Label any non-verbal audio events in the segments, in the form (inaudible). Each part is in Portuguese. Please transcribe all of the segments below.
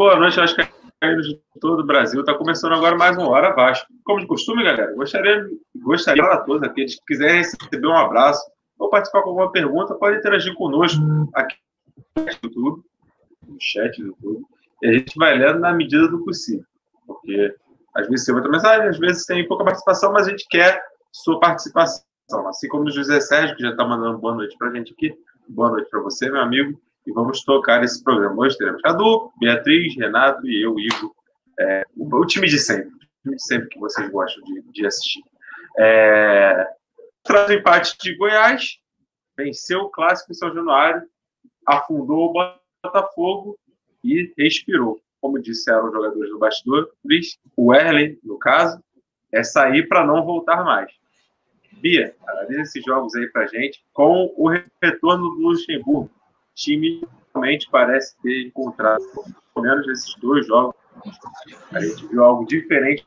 Boa noite, acho que de todo o Brasil. Está começando agora mais uma hora Vasco. Como de costume, galera, gostaria, gostaria a todos aqueles que quiserem receber um abraço ou participar com alguma pergunta, pode interagir conosco aqui no YouTube, no chat do YouTube, e a gente vai lendo na medida do possível. Porque às vezes tem muita mensagem, às vezes tem pouca participação, mas a gente quer sua participação. Assim como o José Sérgio, que já está mandando boa noite para a gente aqui. Boa noite para você, meu amigo. E vamos tocar esse programa. Hoje teremos Cadu, Beatriz, Renato e eu, Igor. É, o, o, time de sempre. O time de sempre que vocês gostam de, de assistir. É, traz o empate de Goiás, venceu o clássico em São Januário, afundou o Botafogo e respirou. Como disseram os jogadores do bastidor, o Erlen, no caso, é sair para não voltar mais. Bia, analisa esses jogos aí para gente com o retorno do Luxemburgo. Time realmente parece ter encontrado, pelo menos nesses dois jogos, a gente viu algo diferente,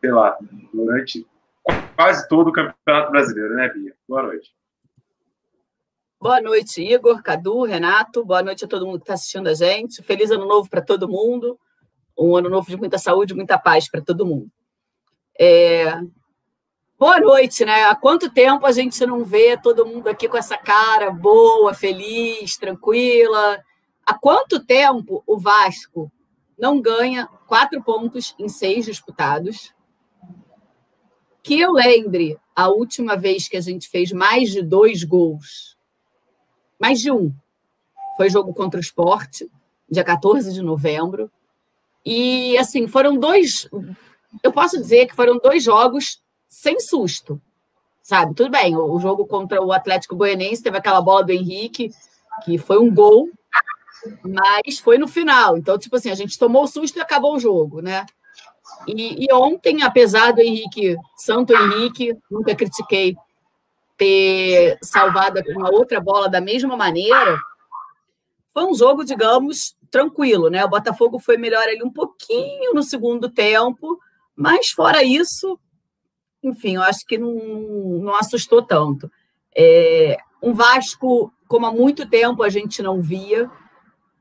sei lá, durante quase todo o Campeonato Brasileiro, né, Bia? Boa noite. Boa noite, Igor, Cadu, Renato. Boa noite a todo mundo que está assistindo a gente. Feliz ano novo para todo mundo. Um ano novo de muita saúde, muita paz para todo mundo. É... Boa noite, né? Há quanto tempo a gente não vê todo mundo aqui com essa cara boa, feliz, tranquila? Há quanto tempo o Vasco não ganha quatro pontos em seis disputados? Que eu lembre, a última vez que a gente fez mais de dois gols, mais de um, foi jogo contra o esporte, dia 14 de novembro. E, assim, foram dois. Eu posso dizer que foram dois jogos sem susto, sabe? Tudo bem, o, jogo contra o Atlético Goianiense teve aquela bola do Henrique, que foi um gol, mas foi no final. Então, tipo assim, a gente tomou o susto e acabou o jogo, né? E, e ontem, apesar do Henrique, Santo Henrique, nunca critiquei ter salvado uma outra bola da mesma maneira, foi um jogo, digamos, tranquilo, né? O Botafogo foi melhor ali um pouquinho no segundo tempo, mas fora isso, enfim, eu acho que não, não assustou tanto. É, um Vasco, como há muito tempo a gente não via,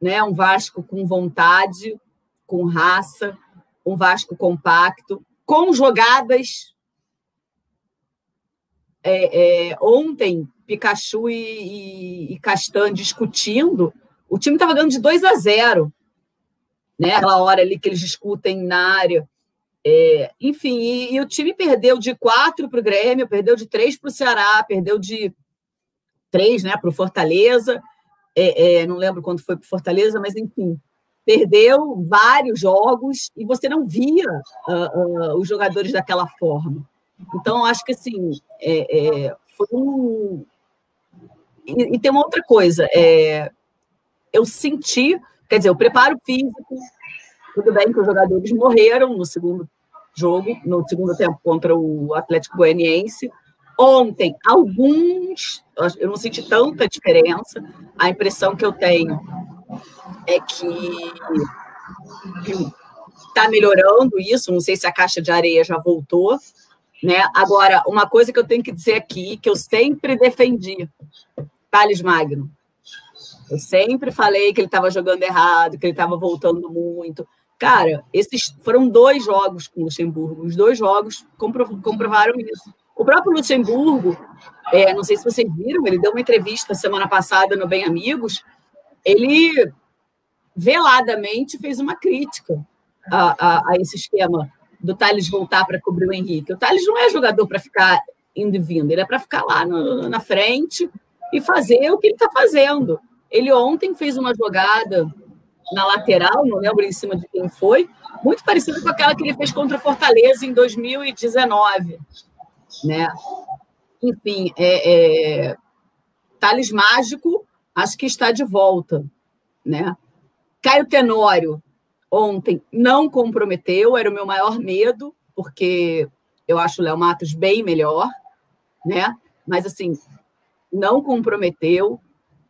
né? um Vasco com vontade, com raça, um Vasco compacto, com jogadas. É, é, ontem, Pikachu e, e, Castan discutindo, o time estava ganhando de 2 a 0. Né? Aquela hora ali que eles discutem na área. É, enfim, e, e, o time perdeu de quatro para o Grêmio, perdeu de três para o Ceará, perdeu de três né, para o Fortaleza. É, é, não lembro quando foi para o Fortaleza, mas enfim, perdeu vários jogos e você não via uh, uh, os jogadores daquela forma. Então, acho que assim, é, é, foi um. E, e, tem uma outra coisa, é, eu senti, quer dizer, o preparo físico tudo bem que os jogadores morreram no segundo jogo, no segundo tempo contra o Atlético Goianiense. Ontem, alguns, eu não senti tanta diferença. A impressão que eu tenho é que está melhorando isso. Não sei se a caixa de areia já voltou. Né? Agora, uma coisa que eu tenho que dizer aqui, que eu sempre defendi, Thales Magno. Eu sempre falei que ele estava jogando errado, que ele estava voltando muito. Cara, esses foram dois jogos com o Luxemburgo. Os dois jogos comprovaram isso. O próprio Luxemburgo, é, não sei se vocês viram, ele deu uma entrevista semana passada no Bem Amigos. Ele veladamente fez uma crítica a, a, a esse esquema do Thales voltar para cobrir o Henrique. O Thales não é jogador para ficar indo e vindo, ele é para ficar lá no, na frente e fazer o que ele está fazendo. Ele ontem fez uma jogada na lateral, não lembro em cima de quem foi, muito parecido com aquela que ele fez contra o Fortaleza em 2019. Né? Enfim, é, é, Thales Mágico, acho que está de volta. Né? Caio Tenório, ontem, não comprometeu, era o meu maior medo, porque eu acho o Léo Matos bem melhor, né? mas assim, não comprometeu.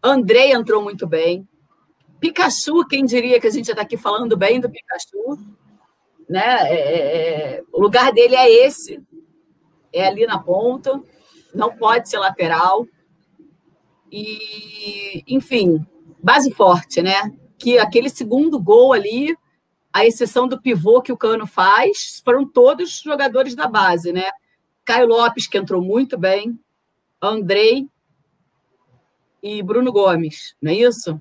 Andrei entrou muito bem, Pikachu, quem diria que a gente já está aqui falando bem do Pikachu? Né? É, é, é, o lugar dele é esse, é ali na ponta, não pode ser lateral. E, enfim, base forte, né? que aquele segundo gol ali, a exceção do pivô que o Cano faz, foram todos jogadores da base, né? Caio Lopes, que entrou muito bem, Andrei e Bruno Gomes, não é isso?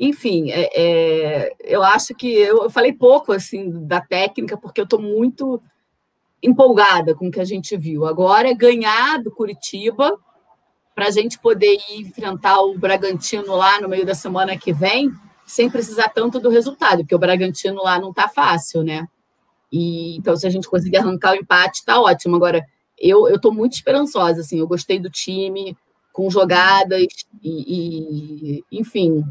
Enfim, é, é, eu acho que eu, eu, falei pouco assim da técnica, porque eu estou muito empolgada com o que a gente viu. Agora é ganhar do Curitiba para a gente poder ir enfrentar o Bragantino lá no meio da semana que vem, sem precisar tanto do resultado, porque o Bragantino lá não está fácil, né? E, então, se a gente conseguir arrancar o empate, está ótimo. Agora, eu estou muito esperançosa, assim, eu gostei do time, com jogadas, e, e enfim,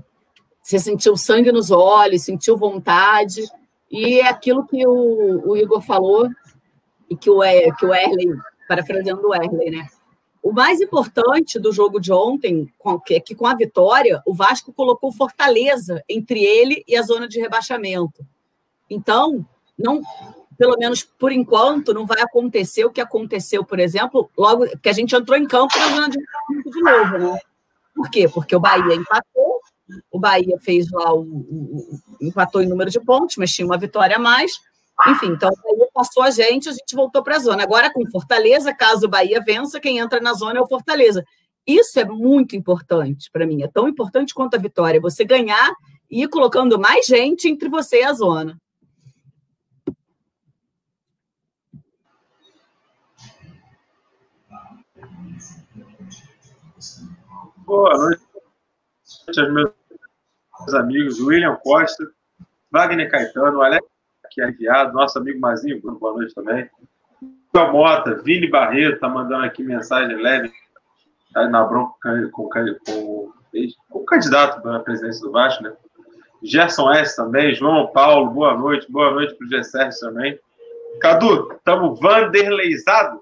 você sentiu sangue nos olhos, sentiu vontade, e é aquilo que o, o Igor falou, e que o, que o Erley, parafraseando o Erley, né? O mais importante do jogo de ontem é que com a vitória, o Vasco colocou Fortaleza entre ele e a zona de rebaixamento. Então, não, pelo menos por enquanto, não vai acontecer o que aconteceu, por exemplo, logo que a gente entrou em campo na zona de rebaixamento de novo, né? Por quê? Porque o Bahia empatou, o Bahia fez lá o, o, o empatou em número de pontos, mas tinha uma vitória a mais. Enfim, então o Bahia passou a gente, a gente voltou para a zona. Agora com Fortaleza, caso o Bahia vença, quem entra na zona é o Fortaleza. Isso é muito importante para mim, é tão importante quanto a vitória. Você ganhar e ir colocando mais gente entre você e a zona. Boa noite aos meus amigos William Costa, Wagner Caetano, Alex que é enviado, nosso amigo Mazinho, boa noite também. Vitor Mota, Vini Barreto, está mandando aqui mensagem leve tá na bronca com, com, com, com o candidato para a presidência do Vasco, né? Gerson S também, João Paulo, boa noite, boa noite para o G também. Cadu, estamos vanderleizado?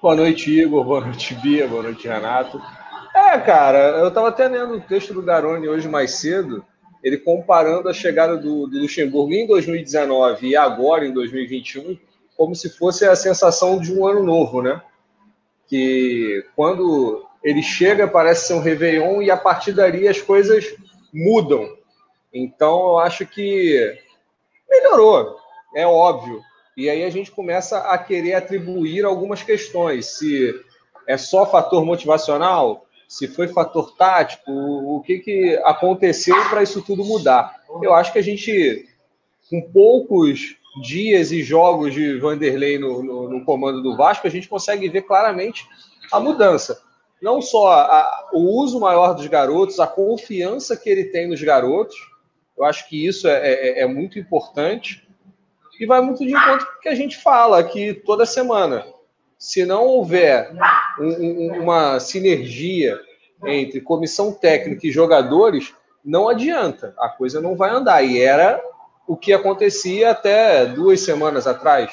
Boa noite, Igor, boa noite, Bia, boa noite, Renato. É, cara, eu estava até lendo o texto do Garoni hoje mais cedo, ele comparando a chegada do, do, Luxemburgo em 2019 e agora em 2021 como se fosse a sensação de um ano novo, né? Que quando ele chega parece ser um Réveillon e a partir dali as coisas mudam. Então eu acho que melhorou, é óbvio. E aí a gente começa a querer atribuir algumas questões. Se é só fator motivacional, se foi fator tático, o que, que aconteceu para isso tudo mudar. Eu acho que a gente, com poucos dias e jogos de Vanderlei no, no, no comando do Vasco, a gente consegue ver claramente a mudança. Não só a, o uso maior dos garotos, a confiança que ele tem nos garotos, eu acho que isso é, é, é muito importante e vai muito de encontro com o que a gente fala aqui toda semana se não houver um, uma sinergia entre comissão técnica e jogadores, não adianta, a coisa não vai andar. E era o que acontecia até duas semanas atrás.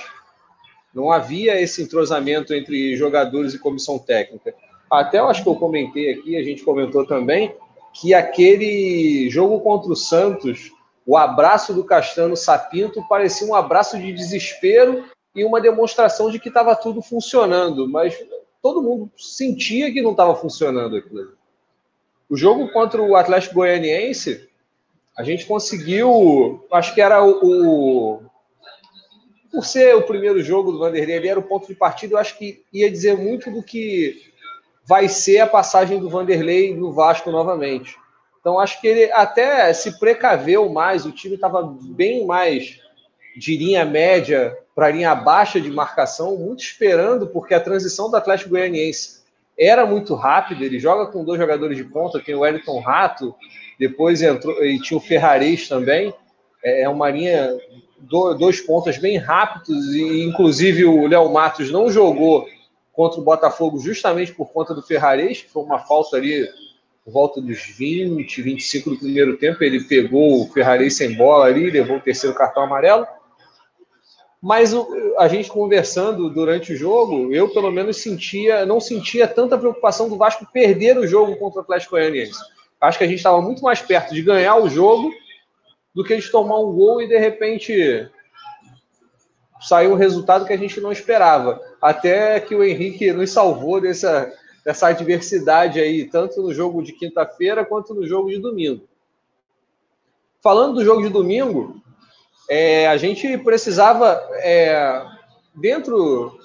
Não havia esse entrosamento entre jogadores e comissão técnica. Até eu acho que eu comentei aqui, a gente comentou também, que aquele jogo contra o Santos, o abraço do Castano Sapinto parecia um abraço de desespero e uma demonstração de que estava tudo funcionando, mas todo mundo sentia que não estava funcionando aquilo. O jogo contra o Atlético Goianiense, a gente conseguiu, acho que era o, o por ser o primeiro jogo do Vanderlei ali, era o ponto de partida, eu acho que ia dizer muito do que vai ser a passagem do Vanderlei no Vasco novamente. Então, acho que ele até se precaveu mais, o time estava bem mais de linha média para linha baixa de marcação, muito esperando, porque a transição do Atlético Goianiense era muito rápida. Ele joga com dois jogadores de ponta, tem o Wellington Rato, depois entrou e tinha o Ferraris também. É, é uma linha, dois pontas bem rápidos, e inclusive o Léo Matos não jogou contra o Botafogo justamente por conta do Ferraris, que foi uma falta ali por volta dos 20, 25 do primeiro tempo. Ele pegou o Ferraris sem bola ali, levou o terceiro cartão amarelo. Mas a gente conversando durante o jogo, eu pelo menos sentia, não sentia tanta preocupação do Vasco perder o jogo contra o Atlético Goianiense. Acho que a gente estava muito mais perto de ganhar o jogo do que de tomar um gol e de repente saiu um resultado que a gente não esperava. Até que o Henrique nos salvou dessa, dessa adversidade aí, tanto no jogo de quinta-feira quanto no jogo de domingo. falando do jogo de domingo, é, a gente precisava, é, dentro,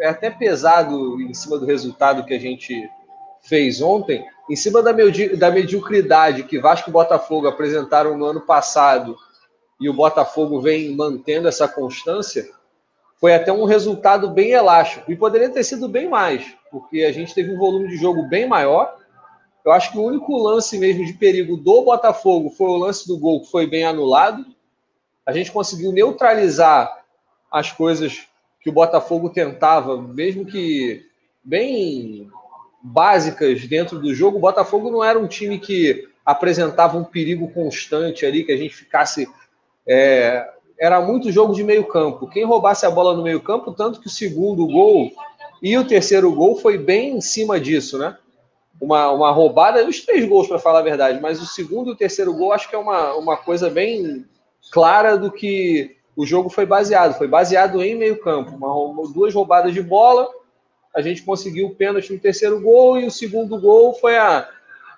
é até pesado em cima do resultado que a gente fez ontem, em cima da, medi da mediocridade que Vasco e Botafogo apresentaram no ano passado e o Botafogo vem mantendo essa constância, foi até um resultado bem elástico. E poderia ter sido bem mais, porque a gente teve um volume de jogo bem maior. Eu acho que o único lance mesmo de perigo do Botafogo foi o lance do gol que foi bem anulado. A gente conseguiu neutralizar as coisas que o Botafogo tentava, mesmo que bem básicas dentro do jogo. O Botafogo não era um time que apresentava um perigo constante ali, que a gente ficasse é, era muito jogo de meio campo. Quem roubasse a bola no meio campo, tanto que o segundo gol e o terceiro gol foi bem em cima disso, né? Uma, uma roubada, os três gols, para falar a verdade, mas o segundo e o terceiro gol acho que é uma, uma coisa bem clara do que o jogo foi baseado. Foi baseado em meio campo. Uma, duas roubadas de bola, a gente conseguiu o pênalti no terceiro gol e o segundo gol foi a,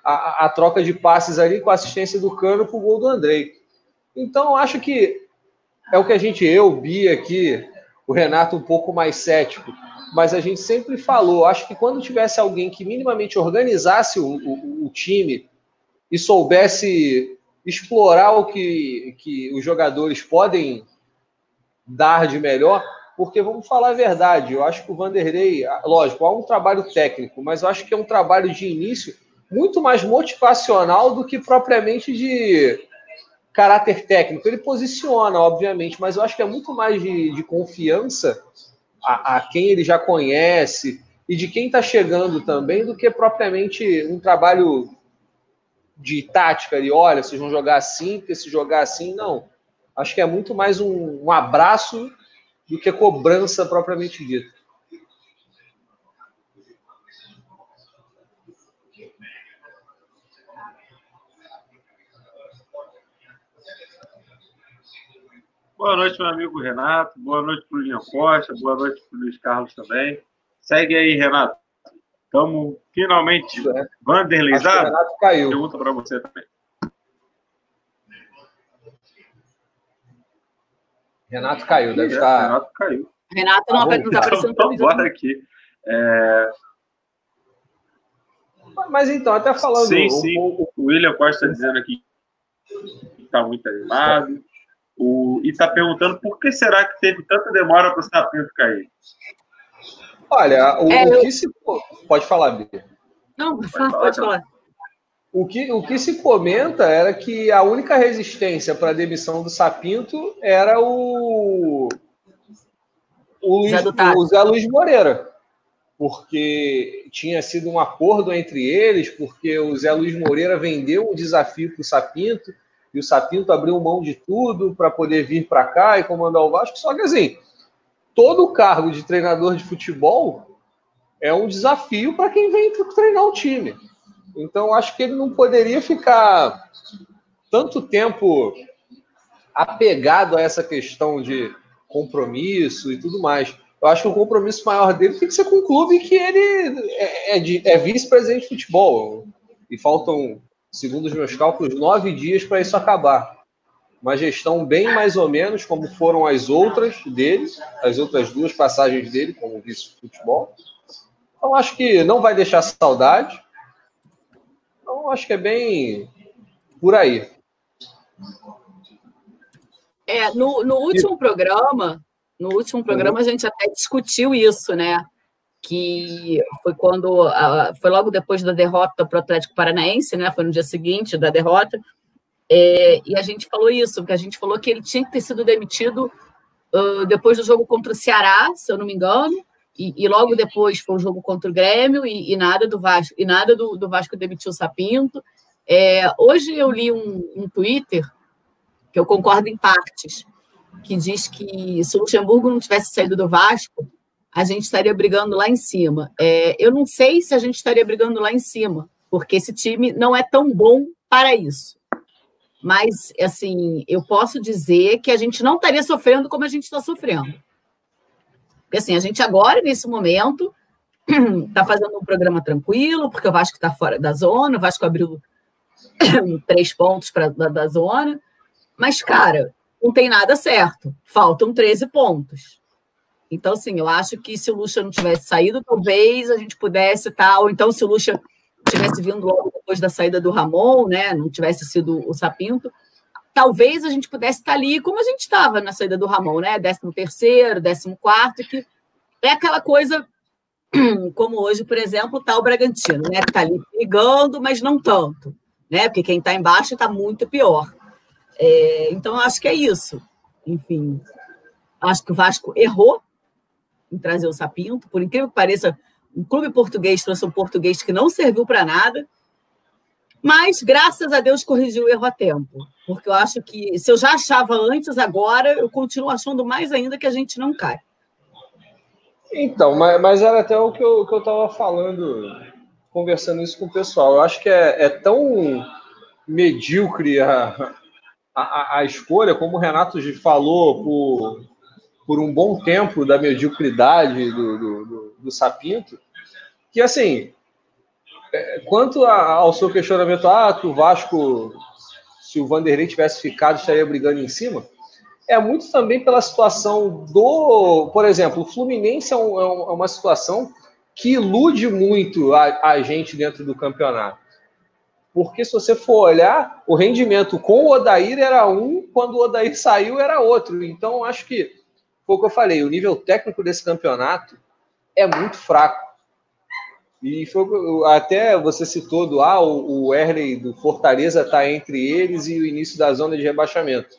a, a troca de passes ali com a assistência do Cano para o gol do Andrei. Então, acho que é o que a gente, eu, Bia aqui, o Renato um pouco mais cético, mas a gente sempre falou, acho que quando tivesse alguém que minimamente organizasse o, o, o time e soubesse explorar o que, que os jogadores podem dar de melhor, porque vamos falar a verdade, eu acho que o Vanderlei, lógico, há um trabalho técnico, mas eu acho que é um trabalho de início muito mais motivacional do que propriamente de caráter técnico. Ele posiciona, obviamente, mas eu acho que é muito mais de, de confiança a, a, quem ele já conhece e de quem está chegando também do que propriamente um trabalho de tática ali. Olha, vocês vão jogar assim, porque se jogar assim, não. Acho que é muito mais um, um abraço do que cobrança propriamente dita. Boa noite, meu amigo Renato. Boa noite para o Costa. Boa noite para o Luiz Carlos também. Segue aí, Renato. Estamos finalmente. É. Vanderlei Renato caiu. Pergunta para você também. Renato caiu, deve é, estar. Renato caiu. Renato não está então, aparecendo então, bora aqui. É... Mas então, até falando. Sim, sim. O, o William Costa dizendo aqui que está muito animado. O, e está perguntando por que será que teve tanta demora para o Sapinto cair. Olha, o, é, o que se. Pode falar, Bia. Não, pode, falar, pode falar. O que, o que se comenta era que a única resistência para a demissão do Sapinto era o, o, Luiz, Zé o Zé Luiz Moreira. Porque tinha sido um acordo entre eles, porque o Zé Luiz Moreira vendeu o desafio para o Sapinto e o Sapinto abriu mão de tudo para poder vir para cá e comandar o Vasco. Só que assim, todo o cargo de treinador de futebol é um desafio para quem vem treinar o time. Então acho que ele não poderia ficar tanto tempo apegado a essa questão de compromisso e tudo mais. Eu acho que o compromisso maior dele tem que ser com o clube que ele é, é, é vice-presidente de futebol. E faltam segundo os meus cálculos, nove dias para isso acabar. Uma gestão bem mais ou menos como foram as outras dele, as outras duas passagens dele como vice-futebol. Então, acho que não vai deixar saudade. Então, acho que é bem por aí. É, no, no último programa, no último programa a gente até discutiu isso, né? que foi quando foi logo depois da derrota para o Atlético Paranaense, né? Foi no dia seguinte da derrota. É, e a gente falou isso, porque a gente falou que ele tinha que ter sido demitido uh, depois do jogo contra o Ceará, se eu não me engano, e, e logo depois foi o jogo contra o Grêmio e, e nada do Vasco e nada do, do Vasco demitiu o Sapinto. É, hoje eu li um, um Twitter que eu concordo em partes, que diz que se o Luxemburgo não tivesse saído do Vasco, a gente estaria brigando lá em cima. É, eu não sei se a gente estaria brigando lá em cima, porque esse time não é tão bom para isso. Mas, assim, eu posso dizer que a gente não estaria sofrendo como a gente está sofrendo. Porque, assim, a gente agora, nesse momento, está (clears throat) fazendo um programa tranquilo, porque o Vasco está fora da zona, o Vasco abriu (clears throat) três pontos pra, da, da zona. Mas, cara, não tem nada certo. Faltam 13 pontos. Então, assim, eu acho que se o Lucha não tivesse saído, talvez a gente pudesse tá, ou então se o Lucha tivesse vindo logo depois da saída do Ramon, né, não tivesse sido o Sapinto, talvez a gente pudesse estar ali como a gente estava na saída do Ramon, né, décimo terceiro, décimo quarto, que é aquela coisa (clears throat) como hoje, por exemplo, está o Bragantino, né, que está ali brigando, mas não tanto, né, porque quem está embaixo está muito pior. É, então, acho que é isso. Enfim, acho que o Vasco errou em trazer o Sapinto. Por incrível que pareça, um clube português trouxe um português que não serviu para nada. Mas, graças a Deus, corrigiu o erro a tempo. Porque eu acho que, se eu já achava antes, agora eu continuo achando mais ainda que a gente não cai. Então, mas, mas era até o que eu estava falando, conversando isso com o pessoal. Eu acho que é, é tão medíocre a, a, a, escolha, como o Renato falou, por, por um bom tempo da mediocridade do, do, do, do Sapinto, que assim, quanto a, ao seu questionamento, ah, que o Vasco, se o Vanderlei tivesse ficado, estaria brigando em cima, é muito também pela situação do. Por exemplo, o Fluminense é, um, é uma situação que ilude muito a, a gente dentro do campeonato. Porque se você for olhar, o rendimento com o Odair era um, quando o Odair saiu era outro. Então, acho que foi o que eu falei, o nível técnico desse campeonato é muito fraco. E foi, até você citou do ah, o, o Erley do Fortaleza está entre eles e o início da zona de rebaixamento.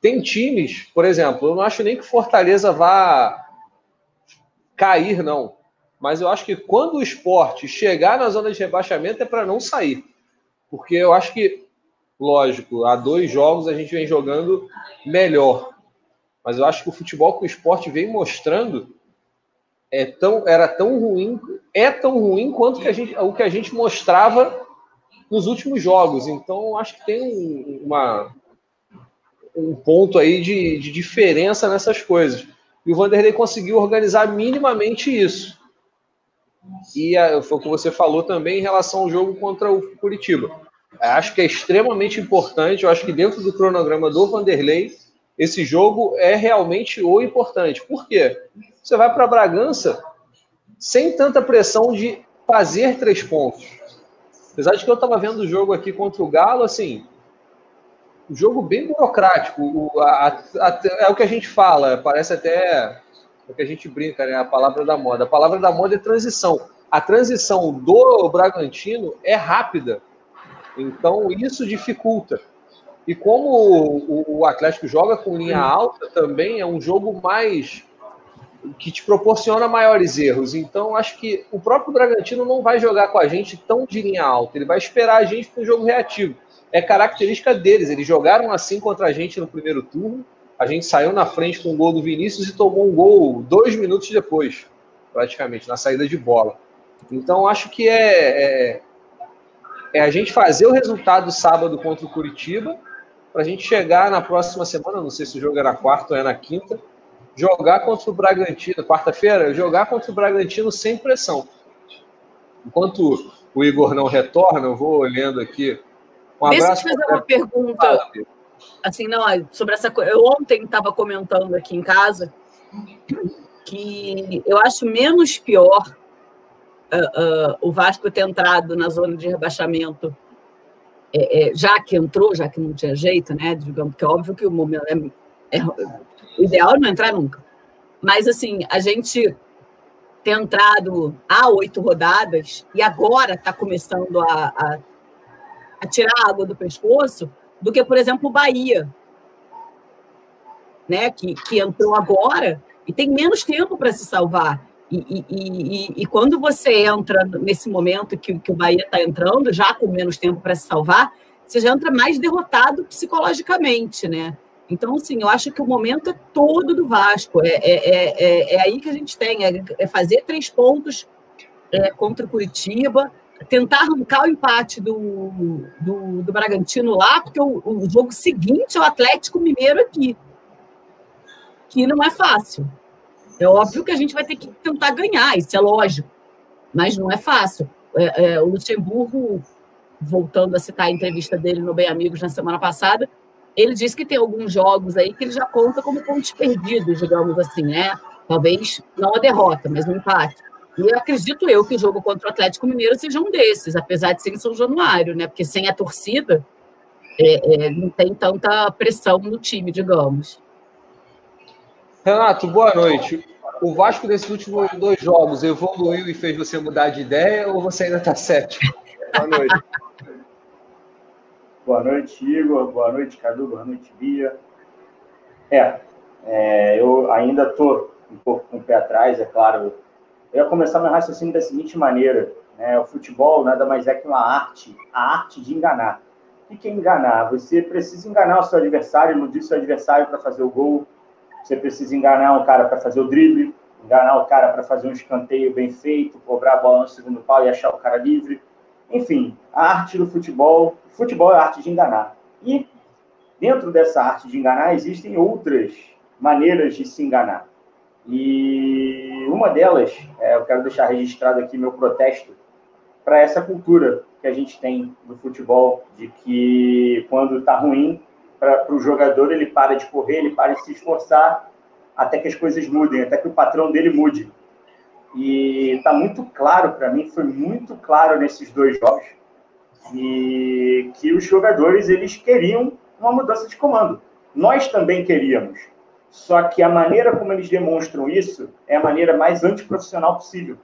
Tem times, por exemplo, eu não acho nem que Fortaleza vá cair, não. Mas eu acho que quando o esporte chegar na zona de rebaixamento é para não sair. Porque eu acho que, lógico, há dois jogos a gente vem jogando melhor mas eu acho que o futebol que o esporte vem mostrando é tão, era tão ruim, é tão ruim quanto que a gente, o que a gente mostrava nos últimos jogos. Então, acho que tem uma, um ponto aí de, de diferença nessas coisas. E o Vanderlei conseguiu organizar minimamente isso. E a, foi o que você falou também em relação ao jogo contra o Curitiba. Acho que é extremamente importante. Eu acho que dentro do cronograma do Vanderlei, esse jogo é realmente o importante. Por quê? Você vai para Bragança sem tanta pressão de fazer três pontos. Apesar de que eu estava vendo o jogo aqui contra o Galo, assim, um jogo bem burocrático. O, a, a, é o que a gente fala, parece até é o que a gente brinca, né? A palavra da moda. A palavra da moda é transição. A transição do Bragantino é rápida. Então, isso dificulta. E como o, Atlético joga com linha alta, também é um jogo mais que te proporciona maiores erros. Então, acho que o próprio Bragantino não vai jogar com a gente tão de linha alta. Ele vai esperar a gente para um jogo reativo. É característica deles. Eles jogaram assim contra a gente no primeiro turno. A gente saiu na frente com o gol do Vinícius e tomou um gol dois minutos depois, praticamente, na saída de bola. Então, acho que é, é, é a gente fazer o resultado sábado contra o Curitiba para a gente chegar na próxima semana, não sei se o jogo é na quarta ou é na quinta, jogar contra o Bragantino, quarta-feira, jogar contra o Bragantino sem pressão. Enquanto o Igor não retorna, eu vou olhando aqui. Um Deixa eu te fazer uma pergunta. Assim, não, sobre essa coisa. Eu ontem estava comentando aqui em casa que eu acho menos pior uh, uh, o Vasco ter entrado na zona de rebaixamento é, é, já que entrou, já que não tinha jeito, né? Digamos que é óbvio que o momento é, é, o ideal é não entrar nunca. Mas assim, a gente ter entrado há oito rodadas e agora está começando a, a, a, tirar água do pescoço, do que, por exemplo, o Bahia, né? Que, que entrou agora e tem menos tempo para se salvar. E, e, e, e, quando você entra nesse momento que, que o Bahia está entrando, já com menos tempo para se salvar, você já entra mais derrotado psicologicamente, né? Então, assim, eu acho que o momento é todo do Vasco. É, é, é, é aí que a gente tem, é, é fazer três pontos é, contra o Curitiba, tentar arrancar o empate do, do, do Bragantino lá, porque o, o jogo seguinte é o Atlético Mineiro aqui, que não é fácil. É óbvio que a gente vai ter que tentar ganhar, isso é lógico, mas não é fácil. É, é, o Luxemburgo voltando a citar a entrevista dele no Bem Amigos na semana passada, ele disse que tem alguns jogos aí que ele já conta como pontos perdidos, digamos assim, né? Talvez não a derrota, mas um empate. E acredito eu que o jogo contra o Atlético Mineiro seja um desses, apesar de ser em São Januário, né? Porque sem a torcida é, é, não tem tanta pressão no time, digamos. Renato, boa noite. O Vasco desses últimos dois jogos evoluiu e fez você mudar de ideia ou você ainda está certo? Boa noite. Boa noite, Igor. Boa noite, Cadu. Boa noite, Bia. É, é eu ainda estou um pouco com o pé atrás, é claro. Eu ia começar meu raciocínio da seguinte maneira: né? o futebol nada mais é que uma arte, a arte de enganar. O que é enganar? Você precisa enganar o seu adversário, iludir seu adversário para fazer o gol. Você precisa enganar um cara para fazer o drible, enganar o cara para fazer um escanteio bem feito, cobrar a bola no segundo pau e achar o cara livre. Enfim, a arte do futebol. Futebol é a arte de enganar. E dentro dessa arte de enganar existem outras maneiras de se enganar. E uma delas, é, eu quero deixar registrado aqui meu protesto para essa cultura que a gente tem no futebol, de que quando está ruim, para o jogador ele para de correr, ele para de se esforçar até que as coisas mudem, até que o patrão dele mude. E está muito claro para mim, foi muito claro nesses dois jogos, e que os jogadores eles queriam uma mudança de comando. Nós também queríamos. Só que a maneira como eles demonstram isso é a maneira mais antiprofissional possível.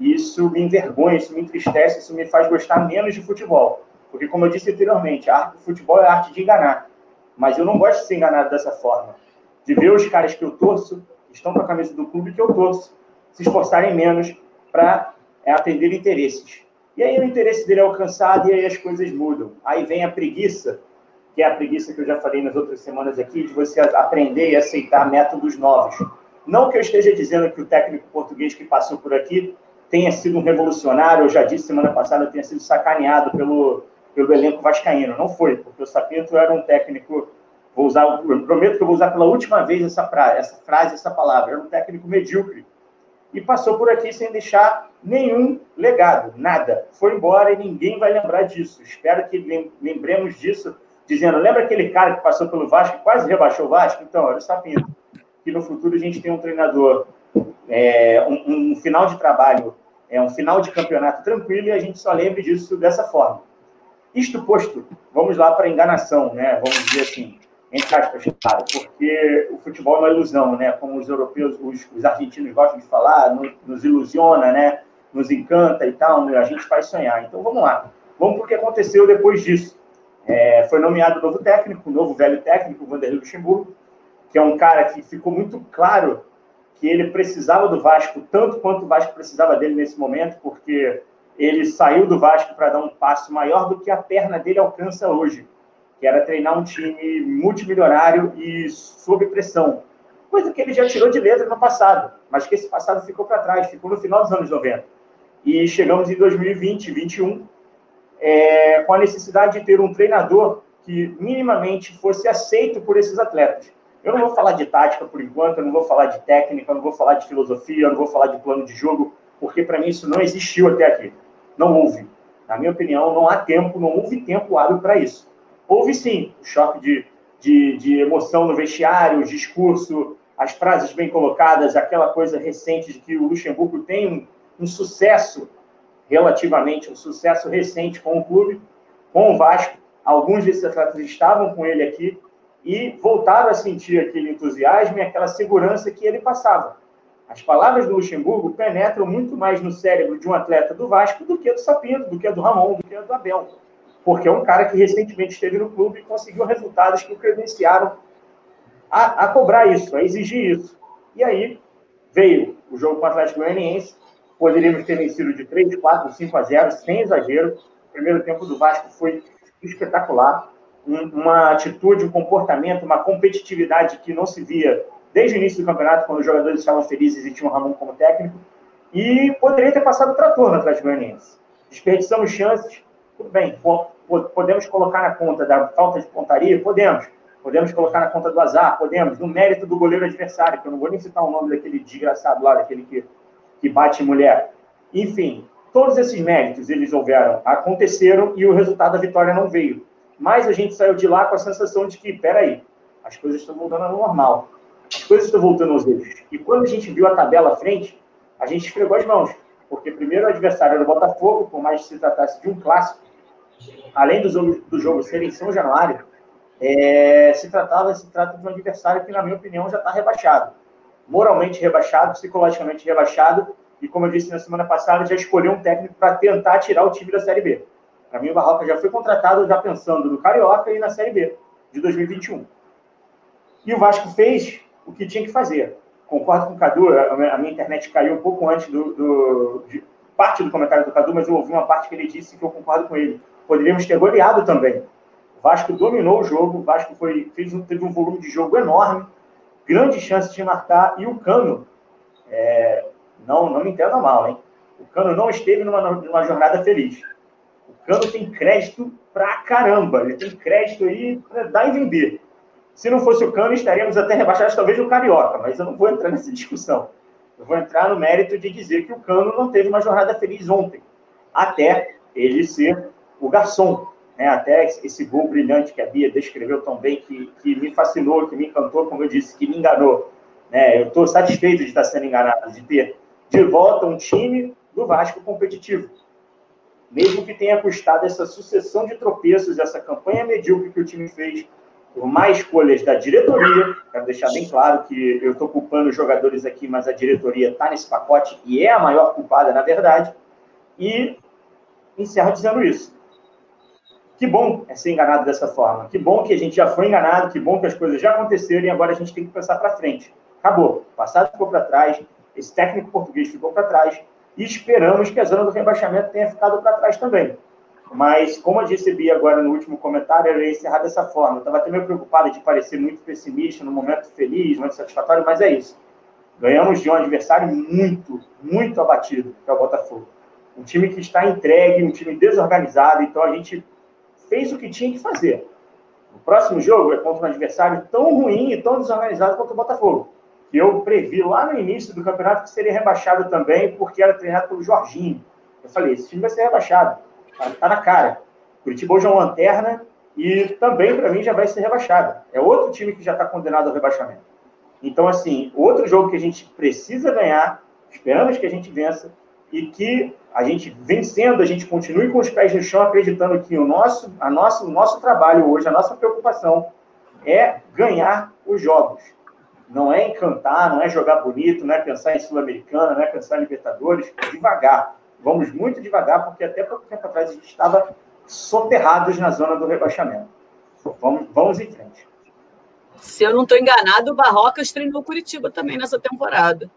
Isso me envergonha, isso me entristece, isso me faz gostar menos de futebol. Porque, como eu disse anteriormente, a arte do futebol é a arte de enganar. Mas eu não gosto de ser enganado dessa forma. De ver os caras que eu torço, estão com a camisa do clube que eu torço, se esforçarem menos para é, atender interesses. E aí o interesse dele é alcançado e aí as coisas mudam. Aí vem a preguiça, que é a preguiça que eu já falei nas outras semanas aqui, de você aprender e aceitar métodos novos. Não que eu esteja dizendo que o técnico português que passou por aqui tenha sido um revolucionário, eu já disse semana passada, tenha sido sacaneado pelo, pelo elenco vascaíno. Não foi, porque o Sapinto era um técnico, vou usar, prometo que eu vou usar pela última vez essa frase, essa, frase, essa palavra, era um técnico medíocre, e passou por aqui sem deixar nenhum legado, nada. Foi embora e ninguém vai lembrar disso. Espero que lembremos disso, dizendo: lembra aquele cara que passou pelo Vasco quase rebaixou o Vasco? Então, era o Sapinto. Que no futuro a gente tem um treinador, é, um, um, final de trabalho, é, um final de campeonato tranquilo e a gente só lembre disso dessa forma. Isto posto, vamos lá para a enganação, né? Vamos dizer assim entre aspas, claro, porque o futebol é uma ilusão, né? Como os europeus, os, os argentinos gostam de falar, no, nos ilusiona, né? Nos encanta e tal, né? a gente faz sonhar. Então vamos lá, vamos para o que aconteceu depois disso. É, foi nomeado novo técnico, novo velho técnico, Vanderlei Luxemburgo, que é um cara que ficou muito claro que ele precisava do Vasco tanto quanto o Vasco precisava dele nesse momento, porque ele saiu do Vasco para dar um passo maior do que a perna dele alcança hoje que era treinar um time multimilionário e sob pressão. Coisa que ele já tirou de letra no passado, mas que esse passado ficou para trás, ficou no final dos anos 90. E chegamos em 2020, 2021, é, com a necessidade de ter um treinador que minimamente fosse aceito por esses atletas. Eu não vou falar de tática por enquanto, eu não vou falar de técnica, eu não vou falar de filosofia, eu não vou falar de plano de jogo, porque para mim isso não existiu até aqui. Não houve. Na minha opinião, não há tempo, não houve tempo hábil para isso. Houve sim o choque de, de, de emoção no vestiário, o discurso, as frases bem colocadas, aquela coisa recente de que o Luxemburgo tem um, um sucesso, relativamente, um sucesso recente com o clube, com o Vasco. Alguns desses atletas estavam com ele aqui e voltaram a sentir aquele entusiasmo e aquela segurança que ele passava. As palavras do Luxemburgo penetram muito mais no cérebro de um atleta do Vasco do que do Sapinto, do que do Ramon, do que do Abel porque é um cara que recentemente esteve no clube e conseguiu resultados que o credenciaram a, a cobrar isso, a exigir isso. E aí veio o jogo com o Atlético Goianiense, poderíamos ter vencido de 3, 4, 5 a 0, sem exagero. O primeiro tempo do Vasco foi espetacular, uma atitude, um comportamento, uma competitividade que não se via desde o início do campeonato, quando os jogadores estavam felizes e tinham o Ramon como técnico, e poderia ter passado o trator no Atlético Goianiense. Desperdiçamos chances, tudo bem, podemos colocar na conta da falta de pontaria? Podemos. Podemos colocar na conta do azar? Podemos. No mérito do goleiro adversário, que eu não vou nem citar o nome daquele desgraçado lá, daquele que, que bate mulher. Enfim, todos esses méritos, eles houveram, aconteceram e o resultado da vitória não veio. Mas a gente saiu de lá com a sensação de que, peraí, as coisas estão voltando ao normal. As coisas estão voltando aos eixos. E quando a gente viu a tabela à frente, a gente esfregou as mãos. Porque primeiro o adversário era o Botafogo, por mais que se tratasse de um clássico, além do jogo, do jogo ser em São Januário, é, se tratava se trata de um adversário que, na minha opinião, já está rebaixado. Moralmente rebaixado, psicologicamente rebaixado, e como eu disse na semana passada, já escolheu um técnico para tentar tirar o time da Série B. Para mim, o Barroca já foi contratado já pensando no Carioca e na Série B de 2021. E o Vasco fez o que tinha que fazer. Concordo com o Cadu, a minha internet caiu um pouco antes do, do de parte do comentário do Cadu, mas eu ouvi uma parte que ele disse que eu concordo com ele. Poderíamos ter goleado também. O Vasco dominou o jogo, o Vasco foi, fez um, teve um volume de jogo enorme, grande chance de marcar, e o Cano, é, não, não me entenda mal, hein? O Cano não esteve numa, numa jornada feliz. O Cano tem crédito pra caramba, ele tem crédito aí para dar e vender. Se não fosse o Cano, estaríamos até rebaixados, talvez, no Carioca, mas eu não vou entrar nessa (laughs) discussão. Eu vou entrar no mérito de dizer que o Cano não teve uma jornada feliz ontem, até ele ser o garçom. Né? Até esse gol brilhante que a Bia descreveu tão bem, que, que me fascinou, que me encantou, como eu disse, que me enganou. Né? Eu estou satisfeito de estar sendo enganado, de ter de volta um time do Vasco competitivo. Mesmo que tenha custado essa sucessão de tropeços, essa campanha medíocre que o time fez por mais escolhas da diretoria. Quero deixar bem claro que eu estou culpando os jogadores aqui, mas a diretoria está nesse pacote e é a maior culpada, na verdade. E encerro dizendo isso. Que bom é ser enganado dessa forma. Que bom que a gente já foi enganado, que bom que as coisas já aconteceram e agora a gente tem que pensar para frente. Acabou. O passado ficou para trás, esse técnico português ficou para trás e esperamos que a zona do rebaixamento tenha ficado para trás também. Mas, como eu Bia agora no último comentário, eu ia encerrar dessa forma. Eu estava até meio preocupado de parecer muito pessimista, no momento feliz, muito satisfatório, mas é isso. Ganhamos de um adversário muito, muito abatido, que é o Botafogo. Um time que está entregue, um time desorganizado, então a gente fez o que tinha que fazer. O próximo jogo é contra um adversário tão ruim e tão desorganizado quanto o Botafogo, que eu previ lá no início do campeonato que seria rebaixado também, porque era treinado pelo Jorginho. Eu falei, esse time vai ser rebaixado Está tá na cara. Curitiba hoje é uma lanterna e também, para mim, já vai ser rebaixado. É outro time que já está condenado ao rebaixamento. Então, assim, outro jogo que a gente precisa ganhar, esperamos que a gente vença e que a gente vencendo, a gente continue com os pés no chão, acreditando que o nosso, a nosso, o nosso trabalho hoje, a nossa preocupação é ganhar os jogos. Não é encantar, não é jogar bonito, não é pensar em Sul-Americana, não é pensar em Libertadores, devagar. Vamos muito devagar, porque até pouco tempo atrás a gente estava soterrados na zona do rebaixamento. Vamos, vamos em frente. Se eu não estou enganado, o Barrocas treinou Curitiba também nessa temporada.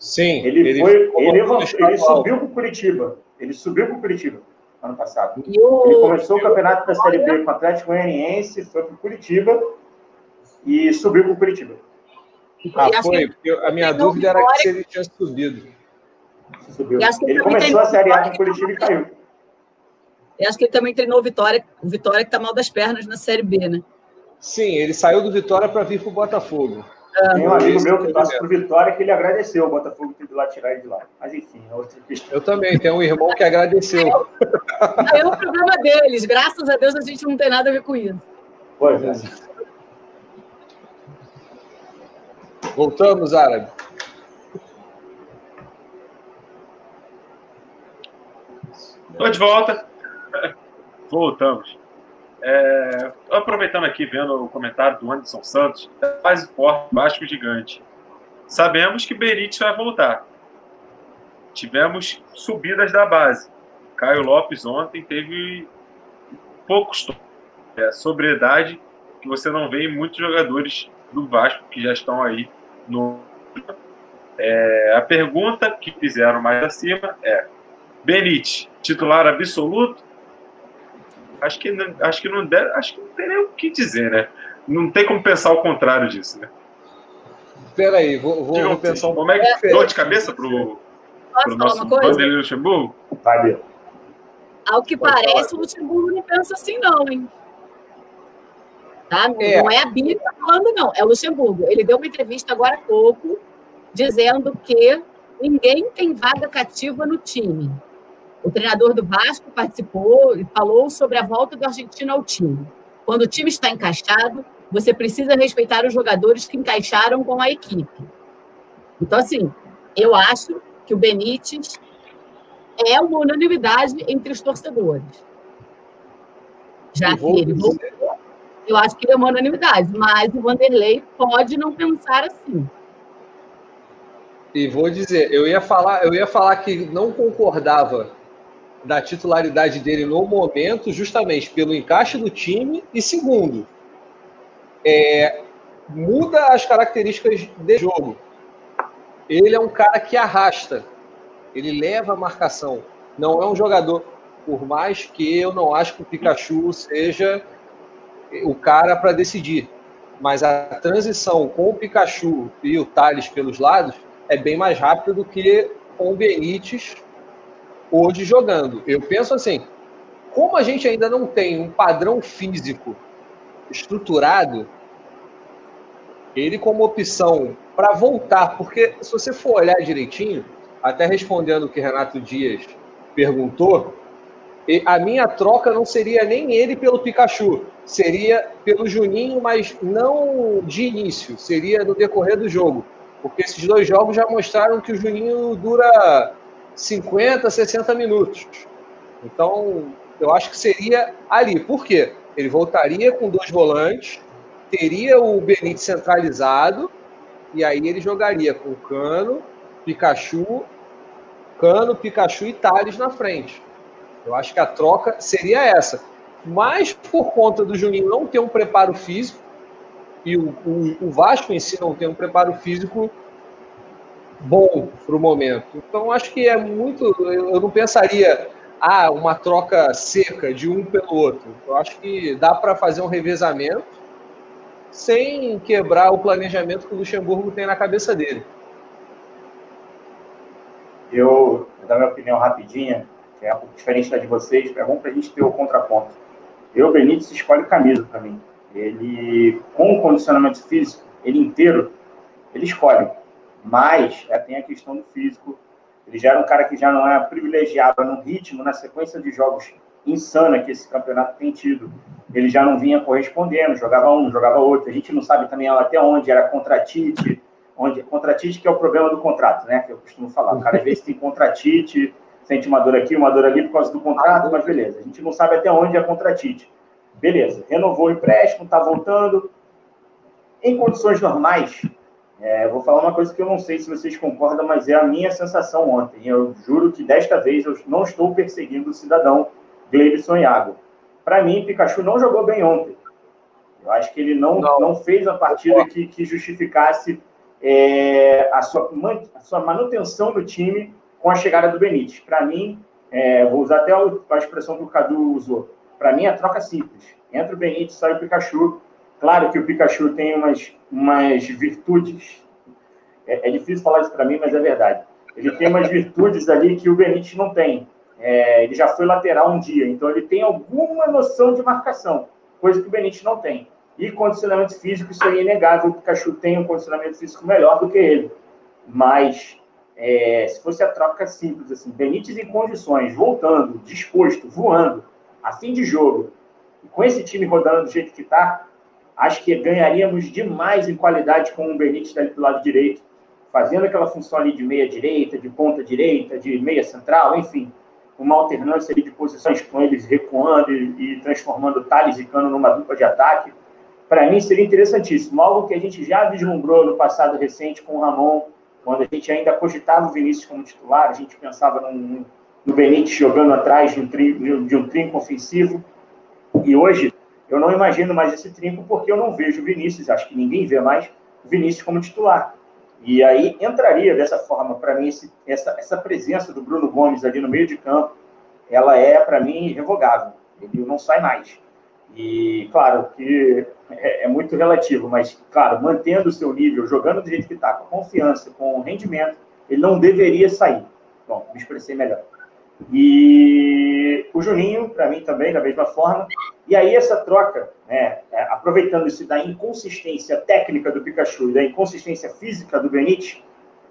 Sim. Ele, ele foi, ele, ele subiu para o Curitiba. Ele subiu para o Curitiba ano passado. O... Ele começou o campeonato da Série B com o Atlético Goianiense, foi para o Curitiba e subiu para o Curitiba. Ah, foi. A minha dúvida era que se ele tinha subido. Subiu. Ele começou a Série A com Curitiba e caiu. Eu acho que ele também treinou o Vitória, o Vitória que está mal das pernas na Série B, né? Sim, ele saiu do Vitória para vir para o Botafogo. Ah, Tem um amigo meu que passa o Vitória que ele agradeceu o Botafogo ter ido lá tirar ele de lá. Mas enfim, é outra questão. Eu também, tenho um irmão que agradeceu. É o problema deles. Graças a Deus a gente não tem nada a ver com isso. Pois é. Voltamos, Árabe. Estou de volta. Voltamos. É, aproveitando aqui, vendo o comentário do Anderson Santos, quase forte, Vasco gigante. Sabemos que Benítez vai voltar. Tivemos subidas da base. Caio Lopes ontem teve poucos é, sobriedade que você não vê em muitos jogadores do Vasco que já estão aí no. É, a pergunta que fizeram mais acima é: Benítez, titular absoluto? Acho que, acho que não deve, acho que não tem nem o que dizer, né? Não tem como pensar o contrário disso, né? Peraí, vou, vou, vou pensar um Como é que é, dor de cabeça pro, pro nosso Vanderlei Luxemburgo? Vai, Ao que Pode parece, falar. o Luxemburgo não pensa assim, não, hein? Tá? Não é, não é a Bíblia tá falando, não. É o Luxemburgo. Ele deu uma entrevista agora há pouco dizendo que ninguém tem vaga cativa no time. O treinador do Vasco participou e falou sobre a volta do argentino ao time. Quando o time está encaixado, você precisa respeitar os jogadores que encaixaram com a equipe. Então, assim, eu acho que o Benítez é uma unanimidade entre os torcedores. Já que ele voltou, eu acho que ele é uma unanimidade, mas o Vanderlei pode não pensar assim. E vou dizer, eu ia falar, eu ia falar que não concordava da titularidade dele no momento, justamente pelo encaixe do time, e segundo, é, muda as características de jogo. Ele é um cara que arrasta, ele leva a marcação. Não é um jogador, por mais que eu não acho que o Pikachu seja o cara para decidir, mas a transição com o Pikachu e o Thales pelos lados é bem mais rápida do que com o Benítez hoje jogando. Eu penso assim, como a gente ainda não tem um padrão físico estruturado, ele como opção para voltar, porque se você for olhar direitinho, até respondendo o que Renato Dias perguntou, a minha troca não seria nem ele pelo Pikachu, seria pelo Juninho, mas não de início, seria no decorrer do jogo. Porque esses dois jogos já mostraram que o Juninho dura 50, 60 minutos. Então, eu acho que seria ali. Por quê? Ele voltaria com dois volantes, teria o Benítez centralizado, e aí ele jogaria com Cano, Pikachu, Cano, Pikachu e Thales na frente. Eu acho que a troca seria essa. Mas por conta do Juninho não ter um preparo físico, e o, o, o Vasco em si não tem um preparo físico bom para o momento. Então, acho que é muito. Eu não pensaria, ah, uma troca seca de um pelo outro. Eu acho que dá para fazer um revezamento sem quebrar o planejamento que o Luxemburgo tem na cabeça dele. Eu vou dar minha opinião rapidinha, que é um pouco diferente da de vocês, é bom para a gente ter o contraponto. Eu, Benítez, escolhe camisa para mim. Ele, com o condicionamento físico, ele inteiro, ele escolhe. Mas é, tem a questão do físico. Ele já era um cara que já não é privilegiado no ritmo, na sequência de jogos insana que esse campeonato tem tido. Ele já não vinha correspondendo, jogava um, jogava outro. A gente não sabe também até onde era contratite, onde contratite que é o problema do contrato, né? Que eu costumo falar. O cara às vezes tem contratite, sente uma dor aqui, uma dor ali por causa do contrato, mas beleza. A gente não sabe até onde é contratite. Beleza, renovou o empréstimo, está voltando. Em condições normais, é, vou falar uma coisa que eu não sei se vocês concordam, mas é a minha sensação ontem. Eu juro que desta vez eu não estou perseguindo o cidadão Gleibson Iago. Para mim, Pikachu não jogou bem ontem. Eu acho que ele não, não. não fez a partida que, que justificasse é, a, sua, a sua manutenção do time com a chegada do Benítez. Para mim, é, vou usar até a expressão que o Cadu usou. Para mim, é troca simples. Entra o Benítez, sai o Pikachu Claro que o Pikachu tem umas, umas virtudes. É, é difícil falar isso para mim, mas é verdade. Ele tem umas virtudes ali que o Benítez não tem. É, ele já foi lateral um dia, então ele tem alguma noção de marcação, coisa que o Benítez não tem. E condicionamento físico, isso aí é inegável. O Pikachu tem um condicionamento físico melhor do que ele. Mas é, se fosse a troca simples, assim, Benítez em condições, voltando, disposto, voando, a fim de jogo, com esse time rodando do jeito que está, Acho que ganharíamos demais em qualidade com o Benítez ali do lado direito, fazendo aquela função ali de meia direita, de ponta direita, de meia central, enfim, uma alternância ali de posições com eles recuando e, e transformando Thales e Cano numa dupla de ataque. Para mim seria interessantíssimo, algo que a gente já vislumbrou no passado recente com o Ramon, quando a gente ainda cogitava o Vinícius como titular, a gente pensava no, no Benítez jogando atrás de um, trinco, de um trinco ofensivo, e hoje eu não imagino mais esse trinco porque eu não vejo o Vinícius, acho que ninguém vê mais o Vinícius como titular. E aí entraria dessa forma, para mim, esse, essa, essa presença do Bruno Gomes ali no meio de campo, ela é, para mim, irrevogável. Ele não sai mais. E, claro, que é, é, muito relativo, mas, claro, mantendo o seu nível, jogando do jeito que está, com confiança, com rendimento, ele não deveria sair. Bom, me expressei melhor. E o Juninho, para mim também, da mesma forma. E aí essa troca, né, é, aproveitando isso da inconsistência técnica do Pikachu e da inconsistência física do Benítez,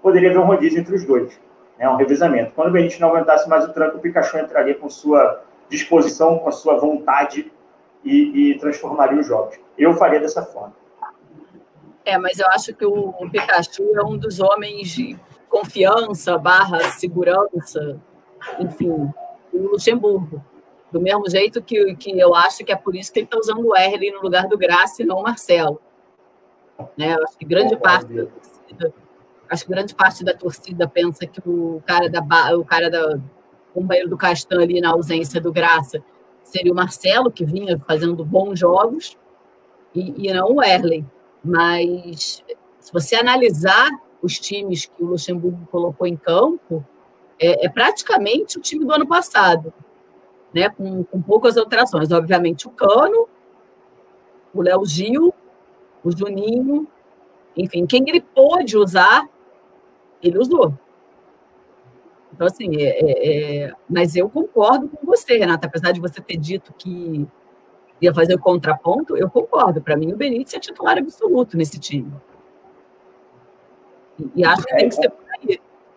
poderia haver um rodízio entre os dois. né, um revezamento. Quando o Benítez não aguentasse mais o tranco, o Pikachu entraria com sua disposição, com a sua vontade e, e transformaria os jogos. Eu faria dessa forma. É, mas eu acho que o Pikachu é um dos homens de confiança, barra segurança, enfim, do Luxemburgo. Do mesmo jeito que, que eu acho que é por isso que ele está usando o Erling no lugar do Graça e não o Marcelo. Né? Eu acho que grande parte da torcida, acho que grande parte da torcida pensa que o cara da o cara da companheiro do Castan ali na ausência do Graça seria o Marcelo que vinha fazendo bons jogos e, e não o Erling. Mas se você analisar os times que o Luxemburgo colocou em campo, é, é praticamente o time do ano passado, né? Com, com poucas alterações. Obviamente, o Cano, o Léo Gil, o Juninho, enfim, quem ele pôde usar, ele usou. Então, assim, é, é, é, mas eu concordo com você, Renata, apesar de você ter dito que ia fazer o contraponto, eu concordo. Para mim, o Benítez é titular absoluto nesse time. E, e acho que tem que ser.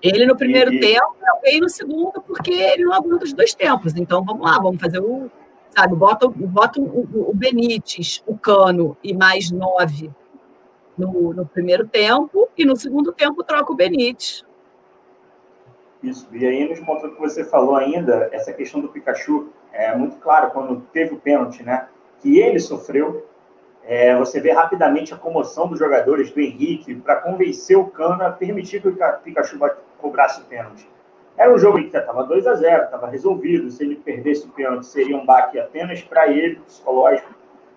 Ele no primeiro e, tempo, alguém no segundo, porque ele não aguenta os dois tempos. Então, vamos lá, vamos fazer o. Sabe, bota, bota o, o Benítez, o Cano e mais nove no, no primeiro tempo, e no segundo tempo troca o Benítez. Isso, e aí nos pontos que você falou ainda, essa questão do Pikachu, é muito claro, quando teve o pênalti, né, que ele sofreu, é, você vê rapidamente a comoção dos jogadores do Henrique para convencer o Cano a permitir que o Pikachu cobrasse o pênalti. Era um jogo que estava 2 a 0 estava resolvido. Se ele perdesse o pênalti, seria um baque apenas para ele, psicológico.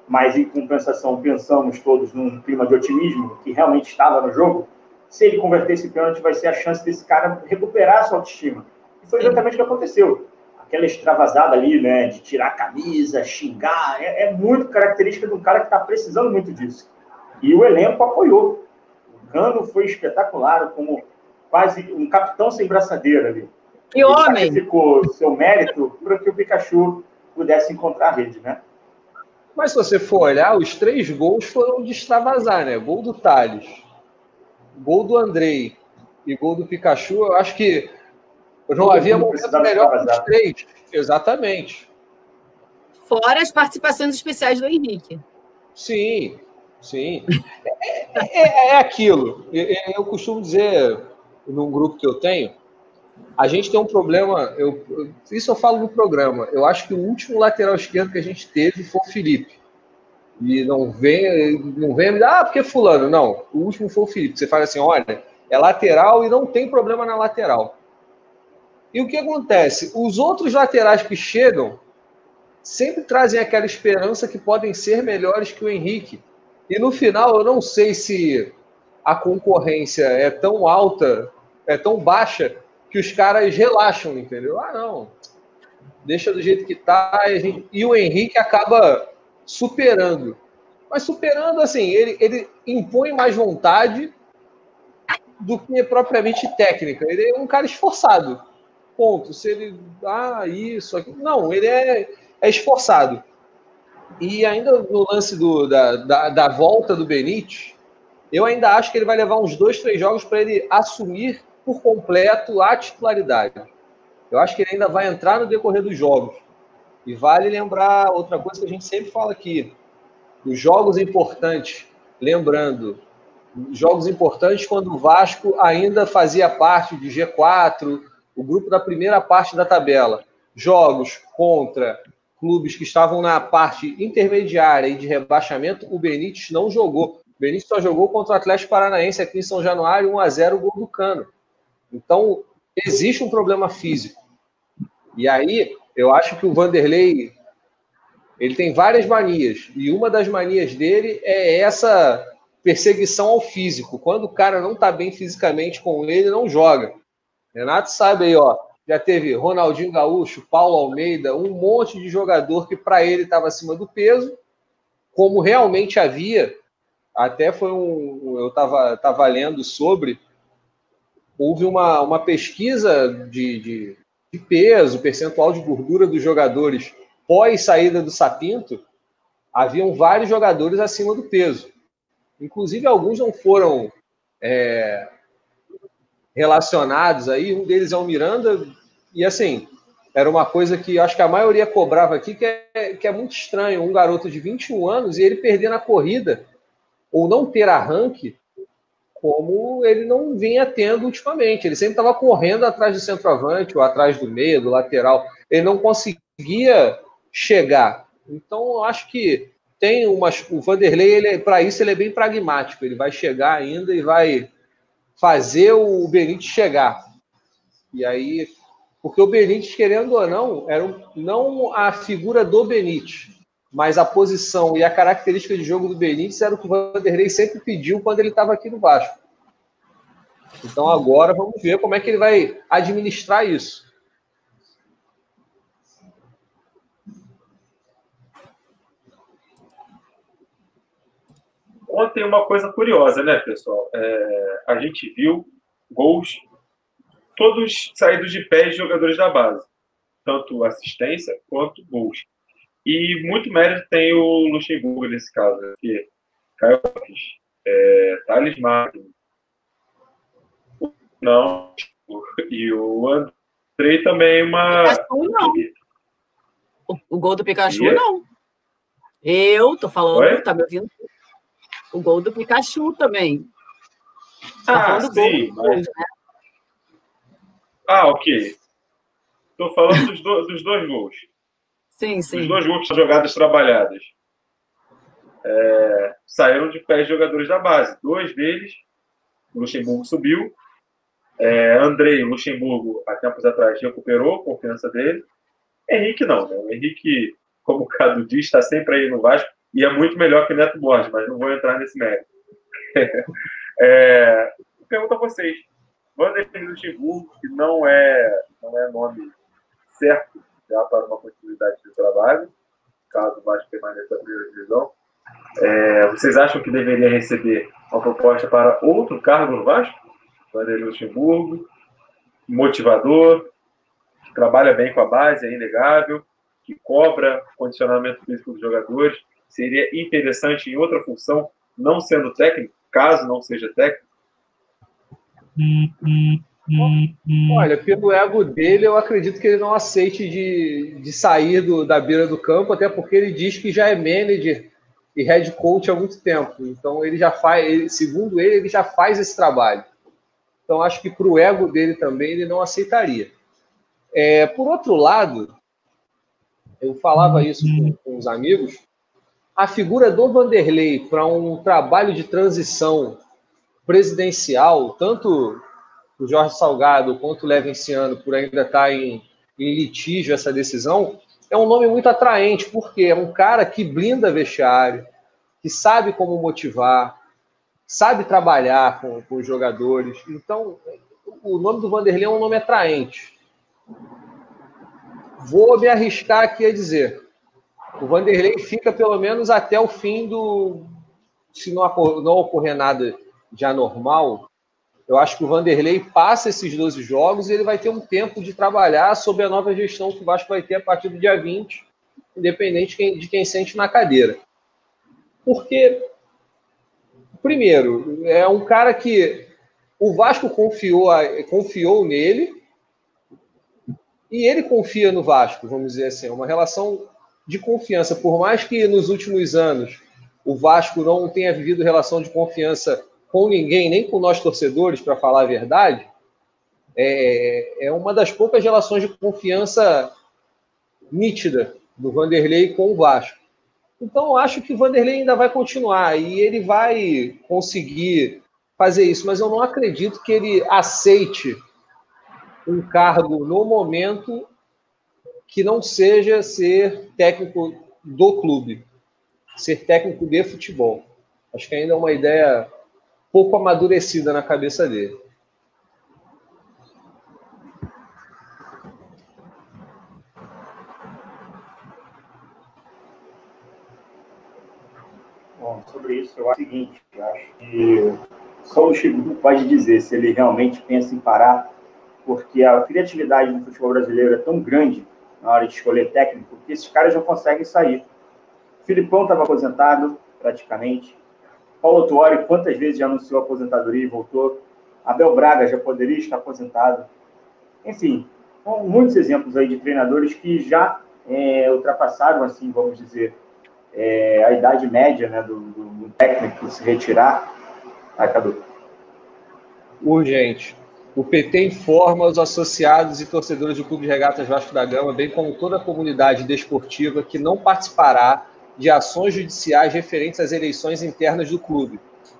Mas, em compensação, pensamos todos num clima de otimismo que realmente estava no jogo. Se ele convertesse o pênalti, vai ser a chance desse cara recuperar a sua autoestima. E foi exatamente o que aconteceu aquela extravasada ali, né, de tirar a camisa, xingar, é, é muito característica de um cara que está precisando muito disso. E o elenco apoiou. O Cano foi espetacular, como quase um capitão sem braçadeira ali. Que homem! Ficou seu mérito para que o Pikachu pudesse encontrar a rede, né? Mas se você for olhar, os três gols foram de extravasar, né? Gol do Thales, gol do Andrei e gol do Pikachu. Eu acho que não havia momento melhor dos três. Exatamente. Fora as participações especiais do Henrique. Sim, sim. é, é, é, aquilo. Eu, costumo dizer, num grupo que eu tenho, a gente tem um problema. Eu, isso eu falo no programa. Eu acho que o último lateral esquerdo que a gente teve foi o Felipe. E não vem, não vem me dar, ah, porque fulano. Não, o último foi o Felipe. Você fala assim, olha, é lateral e não tem problema na lateral. E o que acontece? Os outros laterais que chegam sempre trazem aquela esperança que podem ser melhores que o Henrique. E no final, eu não sei se a concorrência é tão alta, é tão baixa, que os caras relaxam, entendeu? Ah, não. Deixa do jeito que tá. E, gente... e o Henrique acaba superando. Mas superando, assim, ele, ele impõe mais vontade do que propriamente técnica. Ele é um cara esforçado ponto. Se ele. Ah, isso, aqui. Não, ele é, é esforçado. E ainda no lance do, da, da, da, volta do Benítez, eu ainda acho que ele vai levar uns dois, três jogos para ele assumir por completo a titularidade. Eu acho que ele ainda vai entrar no decorrer dos jogos. E vale lembrar outra coisa que a gente sempre fala aqui: os jogos importantes, lembrando, jogos importantes quando o Vasco ainda fazia parte de G4, o grupo da primeira parte da tabela, jogos contra clubes que estavam na parte intermediária e de rebaixamento, o Benítez não jogou. O Benítez só jogou contra o Atlético Paranaense aqui em São Januário, 1 a 0 gol do Cano. Então, existe um problema físico. E aí, eu acho que o Vanderlei ele tem várias manias, e uma das manias dele é essa perseguição ao físico. Quando o cara não está bem fisicamente com ele, não joga. Renato sabe aí, ó. Já teve Ronaldinho Gaúcho, Paulo Almeida, um monte de jogador que para ele estava acima do peso, como realmente havia. Até foi um. Eu estava tava lendo sobre. Houve uma, uma pesquisa de, de, de peso, percentual de gordura dos jogadores pós saída do Sapinto. Haviam vários jogadores acima do peso. Inclusive, alguns não foram é, relacionados aí. Um deles é o Miranda, e assim, era uma coisa que acho que a maioria cobrava aqui, que é, que é muito estranho. Um garoto de 21 anos e ele perder na corrida, ou não ter arranque, como ele não vinha tendo ultimamente. Ele sempre estava correndo atrás do centroavante, ou atrás do meio, do lateral. Ele não conseguia chegar. Então, acho que tem umas. O Vanderlei, para isso, ele é bem pragmático. Ele vai chegar ainda e vai fazer o Benítez chegar. E aí, porque o Benítez, querendo ou não, era não a figura do Benítez, mas a posição e a característica de jogo do Benítez era o que o Vanderlei sempre pediu quando ele estava aqui no Vasco. Então agora vamos ver como é que ele vai administrar isso. Ontem uma coisa curiosa, né, pessoal? É, a gente viu gols todos saídos de pé de jogadores da base, tanto assistência quanto gols. E muito mérito tem o Luxemburgo nesse caso, que Caio é, Thales Magno, não, e o Andrei também uma. Pikachu, não. O, o gol do Pikachu, e... não. Eu tô falando, Oi? tá me ouvindo? O gol do Pikachu também. Tá ah, sim. Gol, mas... né? Ah, ok. Estou falando dos, do, dos, dois gols. Sim, sim. Os dois gols jogadas trabalhadas. É, saíram de pés jogadores da base. Dois deles, o Luxemburgo subiu. É, Andrei Luxemburgo, há tempos atrás, recuperou a confiança dele. Henrique não, né? O Henrique, como o Cadu diz, está sempre aí no Vasco e é muito melhor que Neto Borges, mas não vou entrar nesse mérito. (laughs) é, pergunto a vocês. Vanderlei Luxemburgo, que não é, não é nome certo já para uma continuidade de trabalho, caso o Vasco permaneça na primeira divisão, é, vocês acham que deveria receber uma proposta para outro cargo no Vasco? Vanderlei Luxemburgo, motivador, que trabalha bem com a base, é inegável, que cobra condicionamento físico dos jogadores, seria interessante em outra função, não sendo técnico, caso não seja técnico? Olha, pelo ego dele, eu acredito que ele não aceite de, de sair do, da beira do campo, até porque ele diz que já é manager e head coach há muito tempo. Então, ele já faz, ele, segundo ele, ele já faz esse trabalho. Então, acho que para o ego dele também, ele não aceitaria. É, por outro lado, eu falava isso com, com os amigos, a figura do Vanderlei para um trabalho de transição presidencial, tanto o Jorge Salgado quanto o Levenciano, por ainda estar tá em, em litígio essa decisão, é um nome muito atraente, porque é um cara que blinda vestiário, que sabe como motivar, sabe trabalhar com, com os jogadores. Então, o nome do Vanderlei é um nome atraente. Vou me arriscar aqui a dizer: o Vanderlei fica pelo menos até o fim do. Se não, não ocorrer nada de anormal, eu acho que o Vanderlei passa esses 12 jogos e ele vai ter um tempo de trabalhar sobre a nova gestão que o Vasco vai ter a partir do dia 20, independente de quem, sente na cadeira. Porque, primeiro, é um cara que o Vasco confiou, confiou nele e ele confia no Vasco, vamos dizer assim. É uma relação de confiança. Por mais que nos últimos anos o Vasco não tenha vivido relação de confiança com ninguém, nem com nós torcedores, para falar a verdade, é, é uma das poucas relações de confiança nítida do Vanderlei com o Vasco. Então, acho que o Vanderlei ainda vai continuar e ele vai conseguir fazer isso, mas eu não acredito que ele aceite um cargo no momento que não seja ser técnico do clube, ser técnico de futebol. Acho que ainda é uma ideia pouco amadurecida na cabeça dele. Bom, sobre isso, eu acho o seguinte: eu acho que só o Chico pode dizer se ele realmente pensa em parar, porque a criatividade no futebol brasileiro é tão grande na hora de escolher técnico, que esses caras já conseguem sair. O Filipão estava aposentado, praticamente. Paulo Tuori, quantas vezes já anunciou aposentadoria e voltou? Abel Braga já poderia estar aposentado. Enfim, muitos exemplos aí de treinadores que já é, ultrapassaram, assim, vamos dizer, é, a idade média né, do, do técnico se retirar. Ai, Cadu. Urgente. O PT informa os associados e torcedores do Clube de Regatas Vasco da Gama, bem como toda a comunidade desportiva, que não participará de ações judiciais referentes às eleições internas do clube.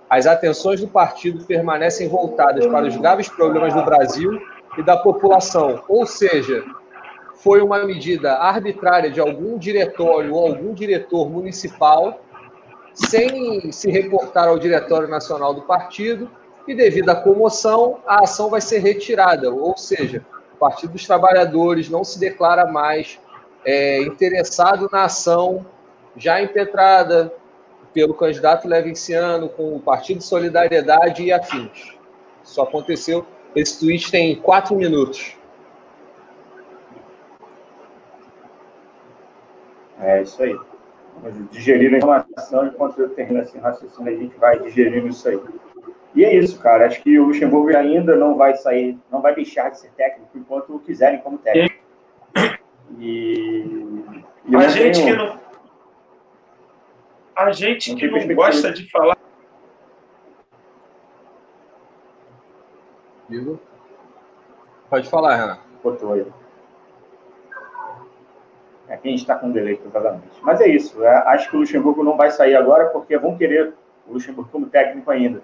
As atenções do partido permanecem voltadas para os graves problemas do Brasil e da população, ou seja, foi uma medida arbitrária de algum diretório ou algum diretor municipal, sem se reportar ao Diretório Nacional do Partido, e devido à comoção, a ação vai ser retirada, ou seja, o Partido dos Trabalhadores não se declara mais é, interessado na ação já impetrada pelo candidato Levinciano com o Partido Solidariedade e afins. Isso aconteceu. Esse tweet tem quatro minutos. É isso aí. Vamos digerir a informação enquanto eu termino esse raciocínio, a gente vai digerindo isso aí. E é isso, cara. Acho que o Luxemburgo ainda não vai sair, não vai deixar de ser técnico enquanto o quiserem como técnico. E, e a gente tenho... que não. A gente que não gosta de falar. Digo. Pode falar, Renan. Botou aí. Aqui a gente está com um delay, provavelmente. Mas é isso. É, acho que o Luxemburgo não vai sair agora porque vão querer o Luxemburgo como técnico ainda.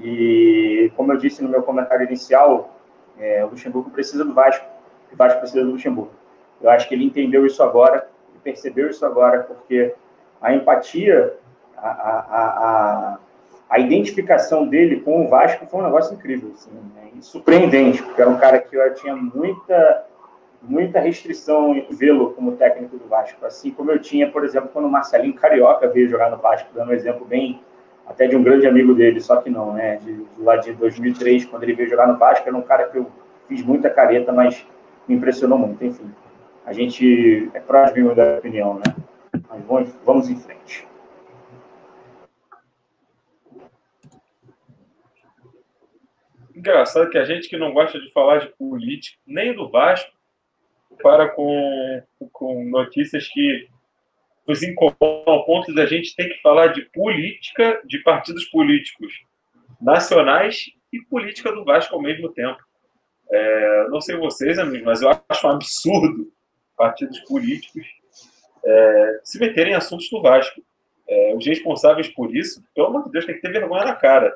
E, como eu disse no meu comentário inicial, é, o Luxemburgo precisa do Vasco, o Vasco precisa do Luxemburgo. Eu acho que ele entendeu isso agora, percebeu isso agora, porque a empatia, a, a, a, a identificação dele com o Vasco foi um negócio incrível, assim, né? surpreendente, porque era um cara que eu tinha muita muita restrição em vê-lo como técnico do Vasco, assim como eu tinha, por exemplo, quando o Marcelinho Carioca veio jogar no Vasco, dando um exemplo bem até de um grande amigo dele, só que não, né? De, de lá de 2003, quando ele veio jogar no Vasco, era um cara que eu fiz muita careta, mas me impressionou muito. Enfim, a gente é próximo da opinião, né? Vamos, em frente. Engraçado que a gente que não gosta de falar de política, nem do Vasco, para com, com notícias que nos incomodam ao ponto da gente ter que falar de política de partidos políticos nacionais e política do Vasco ao mesmo tempo. É, não sei vocês, amigos, mas eu acho um absurdo partidos políticos é, se meterem em assuntos do Vasco. É, os responsáveis por isso, pelo amor de Deus, tem que ter vergonha na cara.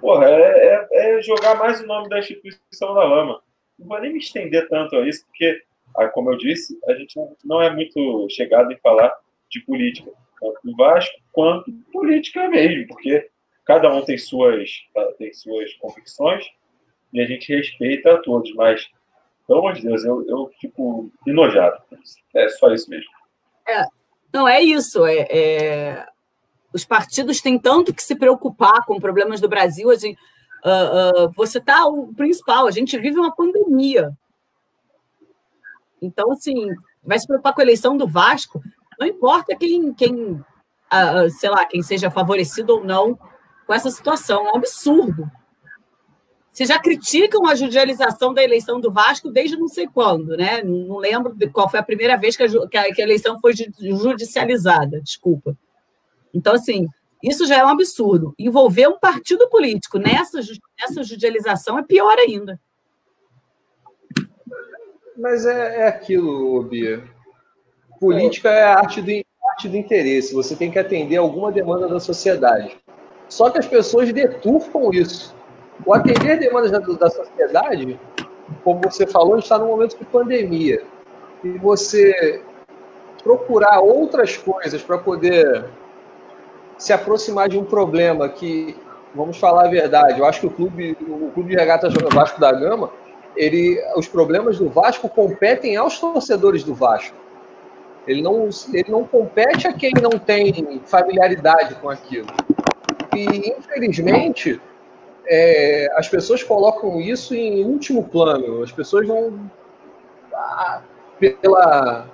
Porra, é, é, é jogar mais o nome da instituição na lama. Não vou nem me estender tanto a isso, porque ah, como eu disse, a gente não é muito chegado em falar de política, tanto do Vasco quanto política mesmo, porque cada um tem suas, ah, tem suas convicções e a gente respeita a todos, mas, pelo amor de Deus, eu, eu fico enojado. É só isso mesmo. É, não, é isso. É, é, Os partidos têm tanto que se preocupar com problemas do Brasil. A gente, uh, uh, você está o principal, a gente vive uma pandemia. Então, assim, vai se preocupar com a eleição do Vasco, não importa quem, quem uh, sei lá, quem seja favorecido ou não com essa situação, é um absurdo. Vocês já criticam a judicialização da eleição do Vasco desde não sei quando, né? Não lembro de qual foi a primeira vez que a, que a, que a eleição foi judicializada, desculpa. Então, assim, isso já é um absurdo. Envolver um partido político nessa, nessa judicialização é pior ainda. Mas é, é aquilo, Bia. Política é a arte do, arte do interesse. Você tem que atender alguma demanda da sociedade. Só que as pessoas deturpam isso. O atender demandas da, da sociedade, como você falou, está num momento de pandemia. E você procurar outras coisas para poder se aproximar de um problema que, vamos falar a verdade, eu acho que o clube, o clube de regatas Vasco da Gama ele, os problemas do Vasco competem aos torcedores do Vasco. Ele não, ele não compete a quem não tem familiaridade com aquilo. E, infelizmente, é, as pessoas colocam isso em último plano. As pessoas vão, ah, pela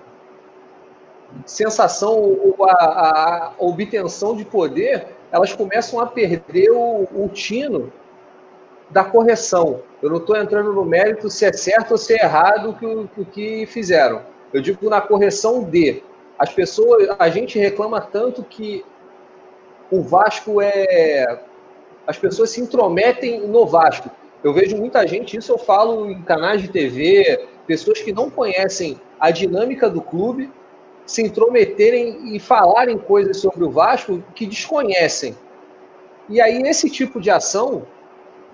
sensação ou a, a, obtenção de poder, elas começam a perder o, o tino da correção. Eu não estou entrando no mérito se é certo ou se é errado o que, o que fizeram. Eu digo na correção de. As pessoas, a gente reclama tanto que o Vasco é. As pessoas se intrometem no Vasco. Eu vejo muita gente, isso eu falo em canais de TV, pessoas que não conhecem a dinâmica do clube, se intrometerem e falarem coisas sobre o Vasco que desconhecem. E aí, esse tipo de ação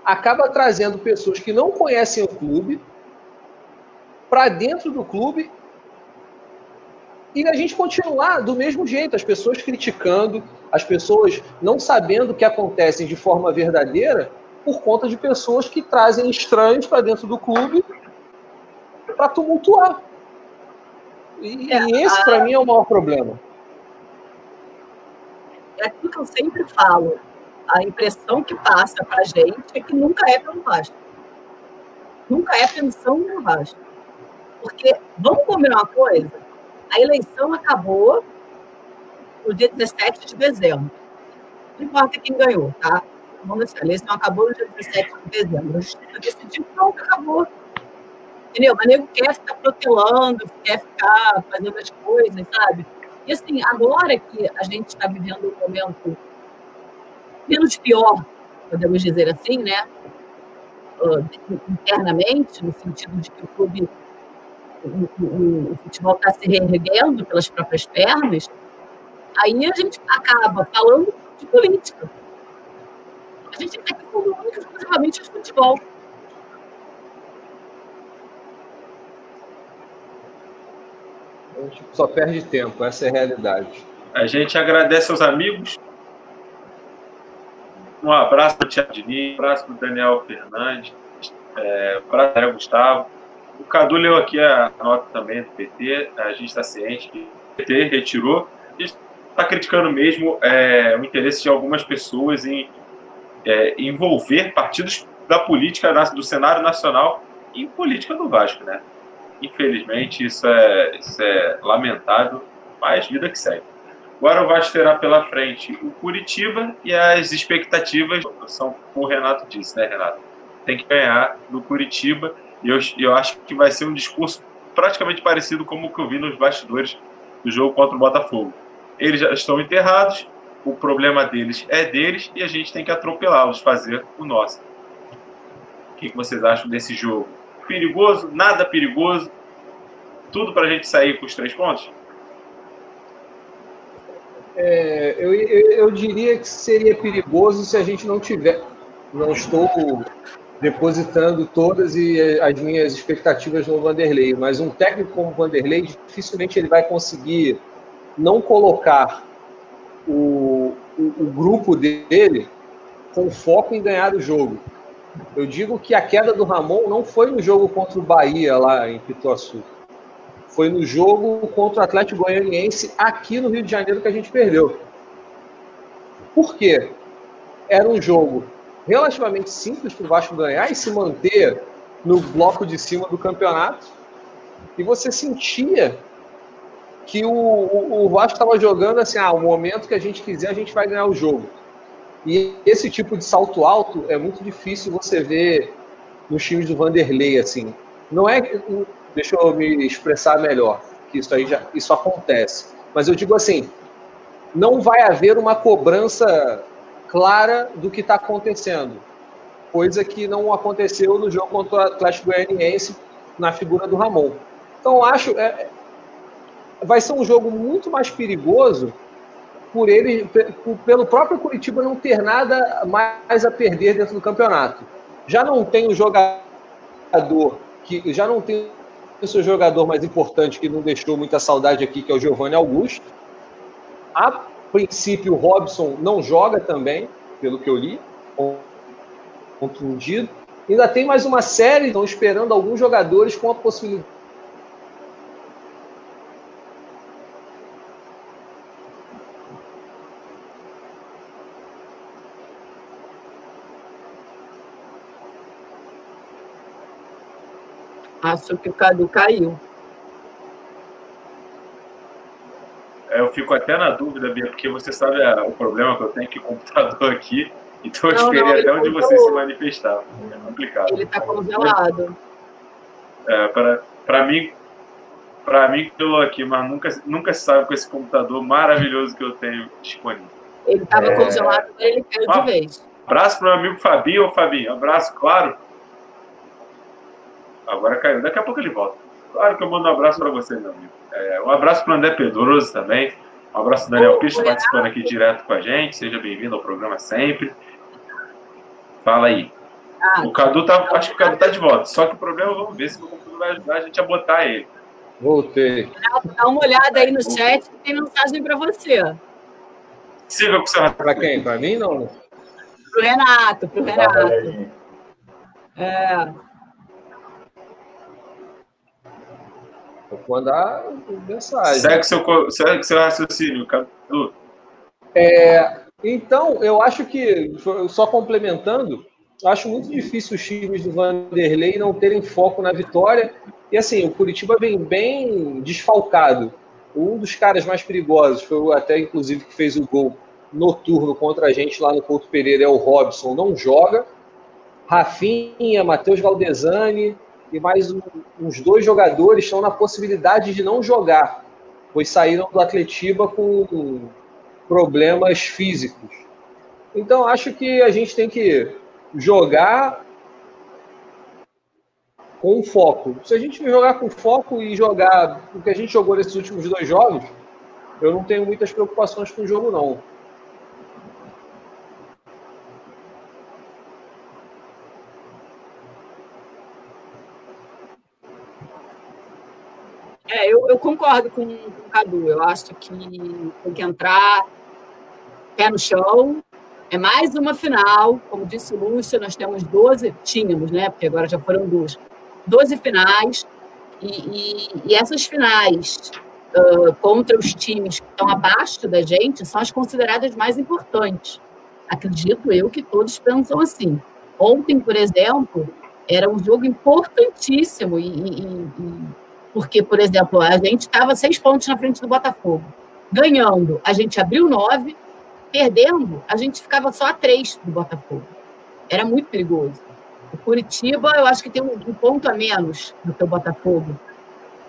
acaba trazendo pessoas que não conhecem o clube para dentro do clube e a gente continuar do mesmo jeito, as pessoas criticando, as pessoas não sabendo o que acontece de forma verdadeira por conta de pessoas que trazem estranhos para dentro do clube para tumultuar. E, é, e esse, para mim, é o maior problema. É aquilo que eu sempre falo a impressão que passa para a gente é que nunca é pelo Vasco. Nunca é pensão no Vasco. Porque, vamos combinar uma coisa, a eleição acabou no dia 17 de dezembro. Não importa quem ganhou, tá? A eleição acabou no dia 17 de dezembro. A justiça decidiu, pronto, acabou. Entendeu? Mas nego quer ficar protelando, quer ficar fazendo as coisas, sabe? E assim, agora que a gente está vivendo um momento menos pior, podemos dizer assim, né? Uh, internamente, no sentido de que o clube, o, o, o futebol está se reerguendo pelas próprias pernas, aí a gente acaba falando de política. A gente está aqui falando único exclusivamente de futebol. A gente só perde tempo, essa é a realidade. A gente agradece aos amigos um abraço para o Tiago Diniz, um abraço para o Daniel Fernandes, é, um abraço para o Gustavo. O Cadu leu aqui a nota também do PT, a gente está ciente que o PT retirou. A gente está criticando mesmo é, o interesse de algumas pessoas em é, envolver partidos da política do cenário nacional em política do Vasco, né? Infelizmente, isso é, isso é lamentável, mas vida que segue. Agora o Vasco terá pela frente o Curitiba e as expectativas são o Renato disse, né, Renato? Tem que ganhar no Curitiba e eu, eu acho que vai ser um discurso praticamente parecido com o que eu vi nos bastidores do jogo contra o Botafogo. Eles já estão enterrados, o problema deles é deles e a gente tem que atropelá-los, fazer o nosso. O que vocês acham desse jogo? Perigoso? Nada perigoso? Tudo para a gente sair com os três pontos? É, eu, eu, eu, diria que seria perigoso se a gente não tiver. Não estou depositando todas as minhas expectativas no Vanderlei, mas um técnico como o Vanderlei dificilmente ele vai conseguir não colocar o, o, o grupo dele com foco em ganhar o jogo. Eu digo que a queda do Ramon não foi no jogo contra o Bahia lá em Pituaçu foi no jogo contra o Atlético Goianiense aqui no Rio de Janeiro que a gente perdeu. Por quê? Era um jogo relativamente simples para o Vasco ganhar e se manter no bloco de cima do campeonato. E você sentia que o, o, Vasco estava jogando assim, ah, o momento que a gente quiser, a gente vai ganhar o jogo. E esse tipo de salto alto é muito difícil você ver nos times do Vanderlei, assim. Não é deixa eu me expressar melhor, que isso aí já isso acontece. Mas eu digo assim, não vai haver uma cobrança clara do que está acontecendo, coisa que não aconteceu no jogo contra o Atlético Goianiense na figura do Ramon. Então acho é, vai ser um jogo muito mais perigoso por ele, pelo próprio Curitiba não ter nada mais a perder dentro do campeonato. Já não tem o jogador que já não tem o seu jogador mais importante que não deixou muita saudade aqui, que é o Giovanni Augusto. A princípio, o Robson não joga também, pelo que eu li, contundido. Ainda tem mais uma série, estão esperando alguns jogadores com a possibilidade Acho que o Cadu caiu. É, eu fico até na dúvida, Bia, porque você sabe a, o problema que eu tenho que o computador aqui, (laughs) Então eu esperei até onde você se manifestava. É complicado. Ele está congelado. É, para mim, para mim que estou aqui, mas nunca, nunca se sabe com esse computador maravilhoso que eu tenho disponível. Ele estava é... congelado, ele caiu de vez. Abraço para o meu amigo Fabinho, Fabinho. Abraço, claro. Agora caiu. Daqui a pouco ele volta. Claro que eu mando um abraço para você, meu amigo. É, um abraço para o André Pedroso também. Um abraço Daniel Pires participando aqui direto com a gente. Seja bem-vindo ao programa sempre. Fala aí. Ah, o Cadu tá. Acho que o Cadu tá de volta. Só que o problema, vamos ver se o computador vai ajudar a gente a botar ele. Voltei. Dá uma olhada aí no chat que tem mensagem para você. Siga com o seu Para quem? Para mim, não? Pro Renato, pro Renato. É. Vou mandar mensagem. Segue seu, segue seu raciocínio, Cadu. É, então, eu acho que, só complementando, acho muito difícil os times do Vanderlei não terem foco na vitória. E assim, o Curitiba vem bem desfalcado. Um dos caras mais perigosos foi até, inclusive, que fez o gol noturno contra a gente lá no Porto Pereira, é o Robson, não joga. Rafinha, Matheus Valdezani e mais um, uns dois jogadores estão na possibilidade de não jogar, pois saíram do Atletiba com problemas físicos. Então, acho que a gente tem que jogar com foco. Se a gente jogar com foco e jogar o que a gente jogou nesses últimos dois jogos, eu não tenho muitas preocupações com o jogo, não. É, eu, eu concordo com, o Cadu. Eu acho que tem que entrar pé no chão. É mais uma final. Como disse o Lúcio, nós temos 12, tínhamos, né? Porque agora já foram duas. 12 finais. E, e, e essas finais uh, contra os times que estão abaixo da gente são as consideradas mais importantes. Acredito eu que todos pensam assim. Ontem, por exemplo, era um jogo importantíssimo e, e porque, por exemplo, a gente estava seis pontos na frente do Botafogo. Ganhando, a gente abriu nove. Perdendo, a gente ficava só a três do Botafogo. Era muito perigoso. O Curitiba, eu acho que tem um, ponto a menos do que o Botafogo.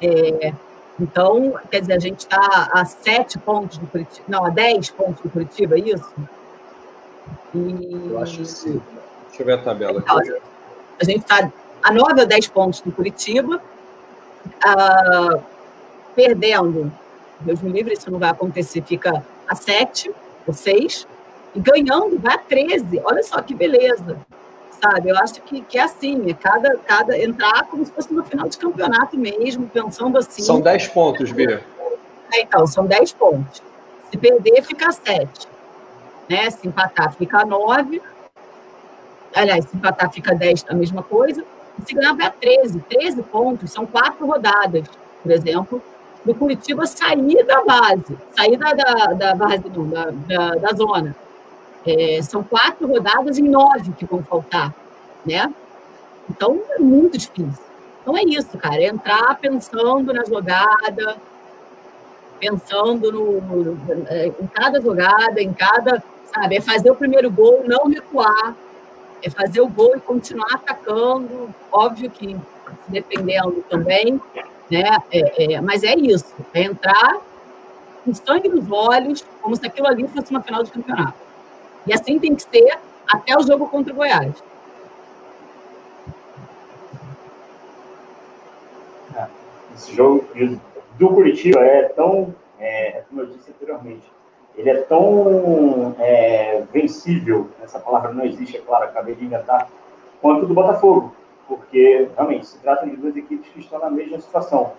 É, então, quer dizer, a gente está a sete pontos do Curitiba. Não, a dez pontos do Curitiba, é isso? E... Eu acho que sim. Deixa eu ver a tabela. Então, a gente está a nove a dez pontos do Curitiba ah, perdendo, Deus me livre, isso não vai acontecer, fica a 7 ou 6, e ganhando vai a 13. Olha só que beleza. Sabe, eu acho que, que é assim, é cada, cada entrar como se fosse no final de campeonato mesmo, pensando assim. São 10 pontos, Bia. É, então, são 10 pontos. Se perder, fica 7. Né? Se empatar, fica 9. Aliás, se empatar, fica 10, a mesma coisa se ganhar vai a 13. 13 pontos são quatro rodadas, por exemplo, do Curitiba sair da base, sair da, da, da base, não, da, da, da zona. É, são quatro rodadas em nove que vão faltar, né? Então, é muito difícil. Então, é isso, cara, é entrar pensando na jogada, pensando no, no, é, em cada jogada, em cada, sabe, é fazer o primeiro gol, não recuar, é fazer o gol e continuar atacando, óbvio que se defendendo também, né? É, é, mas é isso, é entrar com sangue nos olhos, como se aquilo ali fosse uma final de campeonato. E assim tem que ser até o jogo contra o Goiás. Esse jogo do Curitiba é tão, é, como eu disse anteriormente, ele é tão é, vencível, essa palavra não existe, é claro, acabei de inventar, quanto o do Botafogo, porque realmente se trata de duas equipes que estão na mesma situação.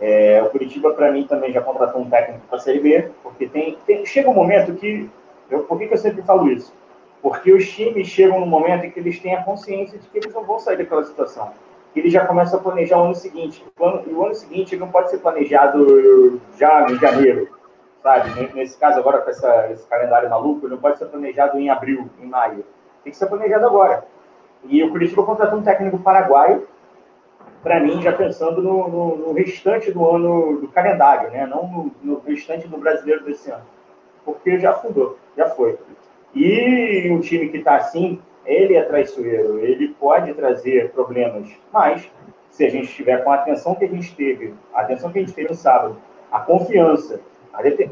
É, o Curitiba, para mim, também já contratou um técnico para a Série B, porque tem, tem, chega um momento que. Eu, por que, que eu sempre falo isso? Porque os times chegam num momento em que eles têm a consciência de que eles não vão sair daquela situação. Eles já começam a planejar o ano seguinte. e o ano seguinte não pode ser planejado já em janeiro sabe? Nesse caso agora, com essa, esse calendário maluco, não pode ser planejado em abril, em maio. Tem que ser planejado agora. E o Curitiba contratou um técnico paraguaio, para mim, já pensando no, no, no, restante do ano do calendário, né? Não no, no, restante do brasileiro desse ano. Porque já fundou, já foi. E um time que está assim, ele é traiçoeiro, ele pode trazer problemas, mas se a gente estiver com a atenção que a gente teve, a atenção que a gente teve no sábado, a confiança,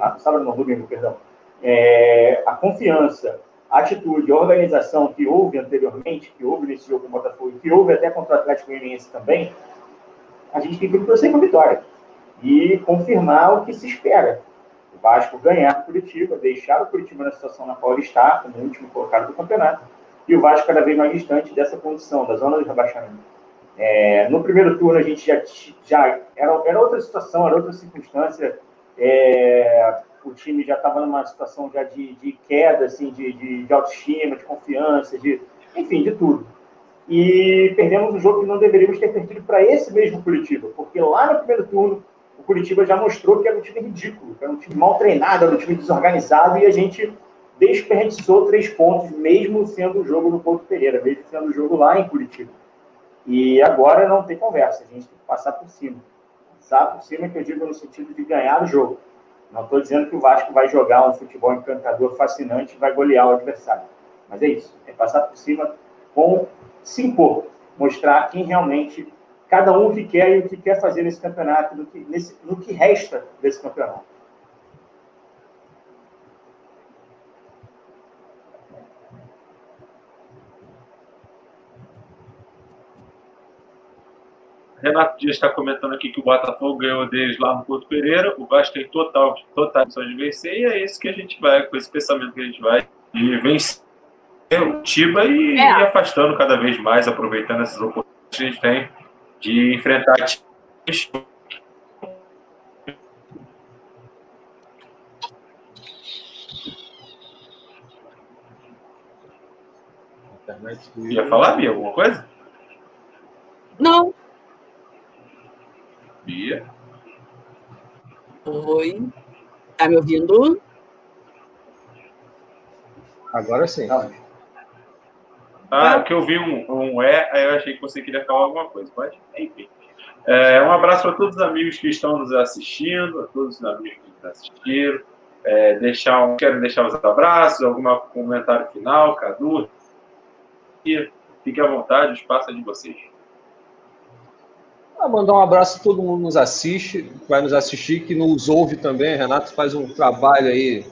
a, sábado não, domingo, perdão, é, a confiança, a atitude, a organização que houve anteriormente, que houve nesse jogo com o Botafogo, que houve até contra o Atlético Goianiense também, a gente tem que torcer com a vitória e confirmar o que se espera. O Vasco ganhar o Curitiba, deixar o Curitiba na situação na qual ele está, como último colocado do campeonato, e o Vasco cada vez mais distante dessa condição, da zona de rebaixamento. É, no primeiro turno a gente já, já era, era outra situação, era outra circunstância. É, o time já estava numa situação já de, de queda, assim, de, de, de, autoestima, de confiança, de, enfim, de tudo. E perdemos um jogo que não deveríamos ter perdido para esse mesmo Curitiba, porque lá no primeiro turno o Curitiba já mostrou que era um time ridículo, que era um time mal treinado, era um time desorganizado, e a gente desperdiçou três pontos, mesmo sendo o jogo no Porto Pereira, mesmo sendo o jogo lá em Curitiba. E agora não tem conversa, a gente tem que passar por cima. Passar por cima, que eu digo no sentido de ganhar o jogo. Não estou dizendo que o Vasco vai jogar um futebol encantador, fascinante, vai golear o adversário. Mas é isso, é passar por cima com se impor, mostrar quem realmente, cada um o que quer e o que quer fazer nesse campeonato, no que, nesse, no que resta desse campeonato. Renato Dias está comentando aqui que o Botafogo ganhou deles lá no Porto Pereira. O Vasco tem total, total condições de vencer. E é isso que a gente vai, com esse pensamento que a gente vai, de vencer o Tiba e, é. e afastando cada vez mais, aproveitando essas oportunidades que a gente tem de enfrentar times Ia falar, Bia, alguma coisa? Não. Bia? Oi. Tá me ouvindo? Agora sim. Ah, que eu vi um, um é, aí eu achei que você queria falar alguma coisa. Pode? Enfim. É, um abraço para todos os amigos que estão nos assistindo, a todos os amigos que nos assistiram. É, deixar um, quero deixar os abraços, algum comentário final, Cadu. Fique à vontade, o espaço é de vocês. Ah, mandar um abraço a todo mundo que nos assiste, vai nos assistir, que nos ouve também. Renato faz um trabalho aí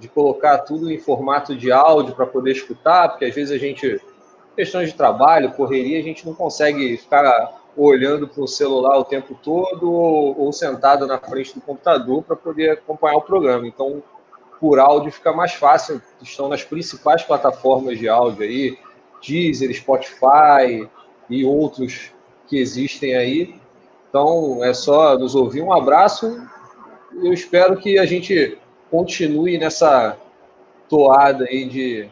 de colocar tudo em formato de áudio para poder escutar, porque às vezes a gente, questões de trabalho, correria, a gente não consegue ficar olhando para o celular o tempo todo ou, ou sentado na frente do computador para poder acompanhar o programa. Então, por áudio fica mais fácil, estão nas principais plataformas de áudio aí, Deezer, Spotify e outros que existem aí. Então, é só nos ouvir. Um abraço. Eu espero que a gente continue nessa toada aí de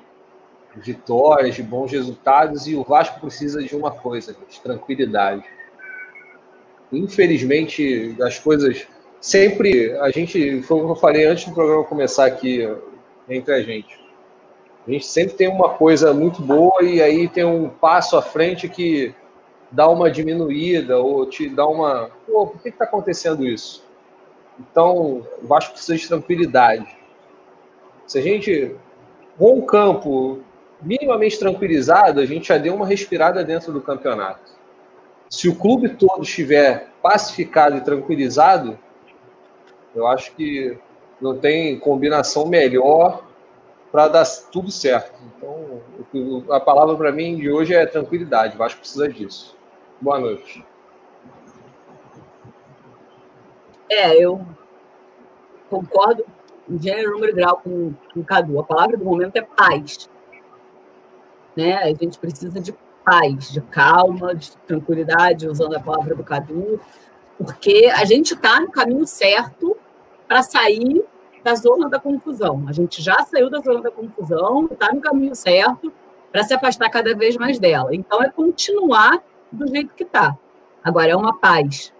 vitórias, de bons resultados. E o Vasco precisa de uma coisa, de tranquilidade. Infelizmente, as coisas sempre. A gente, foi o que eu falei antes do programa começar aqui entre a gente. A gente sempre tem uma coisa muito boa e aí tem um passo à frente que dá uma diminuída ou te dá uma. Pô, por que está acontecendo isso? Então, o Vasco precisa de tranquilidade. Se a gente. Com um campo minimamente tranquilizado, a gente já deu uma respirada dentro do campeonato. Se o clube todo estiver pacificado e tranquilizado, eu acho que não tem combinação melhor para dar tudo certo. Então, a palavra para mim de hoje é tranquilidade. O Vasco precisa disso. Boa noite. É, eu concordo em gênero, número e grau com, com o Cadu. A palavra do momento é paz. Né? A gente precisa de paz, de calma, de tranquilidade, usando a palavra do Cadu, porque a gente está no caminho certo para sair da zona da confusão. A gente já saiu da zona da confusão, está no caminho certo para se afastar cada vez mais dela. Então, é continuar do jeito que está. Agora, é uma paz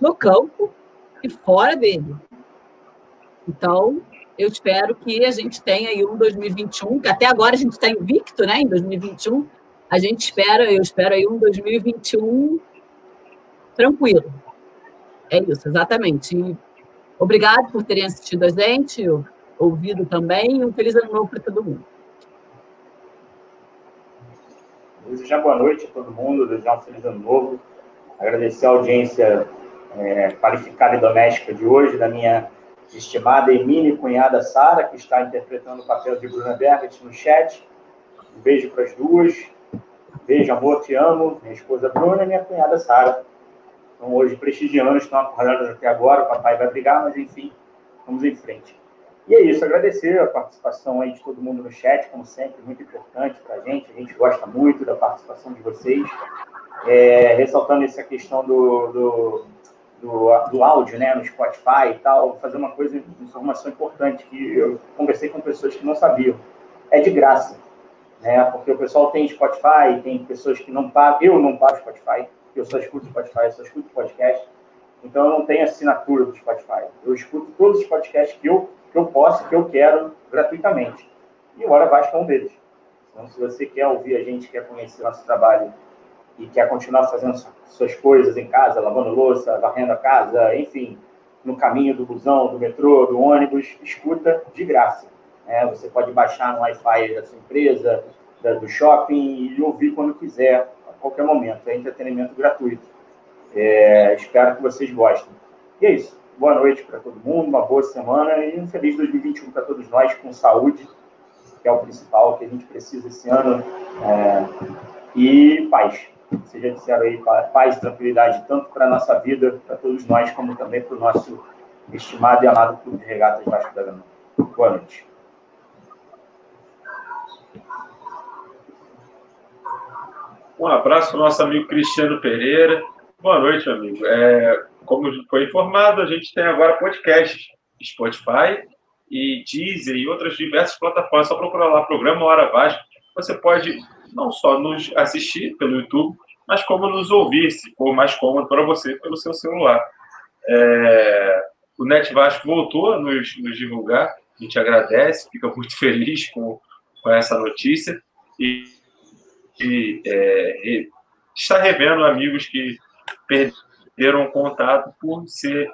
no campo e fora dele. Então, eu espero que a gente tenha aí um 2021, que até agora a gente está invicto, né? Em 2021, a gente espera, eu espero aí um 2021 tranquilo. É isso, exatamente. E obrigado por terem assistido a gente. ouvido também. Um feliz ano novo para todo mundo. Desejar boa noite a todo mundo, desejar um feliz ano novo. Agradecer a audiência é, qualificada e doméstica de hoje, da minha estimada Emília cunhada Sara, que está interpretando o papel de Bruna Berget no chat. Um beijo para as duas. Beijo, amor, te amo. Minha esposa Bruna e minha cunhada Sara. Então, hoje, prestigiando, estão acordadas até agora. O papai vai brigar, mas enfim, vamos em frente. E é isso, agradecer a participação aí de todo mundo no chat, como sempre, muito importante para a gente. A gente gosta muito da participação de vocês. É, ressaltando essa questão do, do, do, do, áudio, né, no Spotify e tal, fazer uma coisa, informação importante que eu conversei com pessoas que não sabiam. É de graça, né? Porque o pessoal tem Spotify, tem pessoas que não pagam. Eu não pago Spotify, eu só escuto Spotify, eu só escuto podcast. Então eu não tenho assinatura do Spotify. Eu escuto todos os podcasts que eu que eu posso, que eu quero gratuitamente. E o Hora Vasco é um deles. Então, se você quer ouvir a gente, quer conhecer nosso trabalho e quer continuar fazendo suas coisas em casa, lavando louça, varrendo a casa, enfim, no caminho do busão, do metrô, do ônibus, escuta de graça. É, você pode baixar no Wi-Fi da sua empresa, do shopping e ouvir quando quiser, a qualquer momento. É entretenimento gratuito. É, espero que vocês gostem. E é isso boa noite para todo mundo, uma boa semana e um feliz 2021 para todos nós, com saúde, que é o principal que a gente precisa esse ano, é, e paz. Vocês já disseram aí, paz e tranquilidade, tanto para a nossa vida, para todos nós, como também para o nosso estimado e amado Clube de Regatas Vasco da Gama. Boa noite. Um abraço para o nosso amigo Cristiano Pereira. Boa noite, amigo. É, como foi informado, a gente tem agora podcast, Spotify e Deezer e outras diversas plataformas. Só procurar lá programa Hora Vasco. Você pode não só nos assistir pelo YouTube, mas como nos ouvir, se for mais cômodo para você, pelo seu celular. É... O Net Vasco voltou a nos, nos, divulgar, a gente agradece, fica muito (laughs) feliz com, com essa notícia e, e é, está revendo amigos que perderam um contato por ser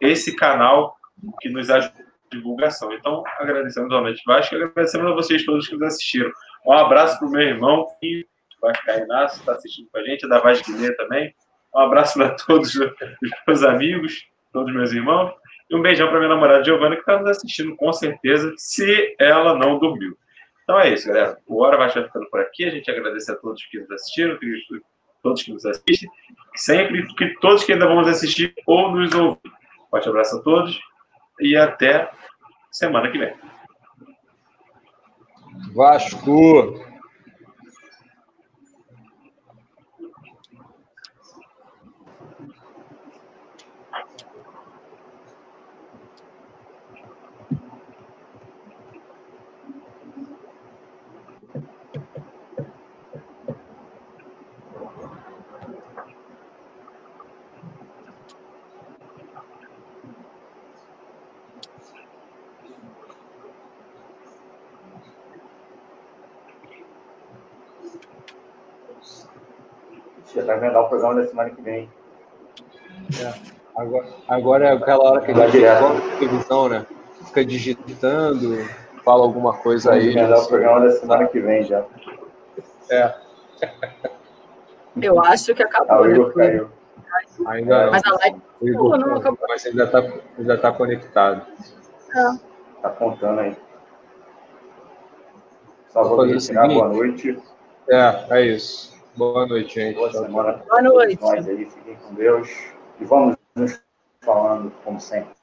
esse canal que nos ajuda a divulgação. Então, agradecemos novamente Vasco e agradecemos a vocês todos que nos assistiram. Um abraço para o meu irmão, Vasco Inácio, está assistindo com a gente, da Vasquilê também. Um abraço para todos os meus amigos, todos os meus irmãos. E um beijão para minha namorada Giovana, que está nos assistindo com certeza, se ela não dormiu. Então é isso, galera. O Hora vai ficando por aqui. A gente agradece a todos que nos assistiram, todos que nos assistem sempre que todos que ainda vamos assistir ou nos ouvir. Forte abraço a todos e até semana que vem. Vasco! O programa da semana que vem. É. Agora, agora é aquela hora que a gente volta a televisão, né? Fica digitando, fala alguma coisa aí. Vai o programa da semana que vem já. É. Eu acho que acabou. Ah, o né? caiu. Ainda não. Mas a live Igor, não, acabou. Mas ainda está ainda tá conectado. É. Tá contando aí. Só vou retirar boa noite. É, é isso. Boa noite, gente. Boa semana. Boa noite. Nós aí, fiquem com Deus. E vamos nos falando, como sempre.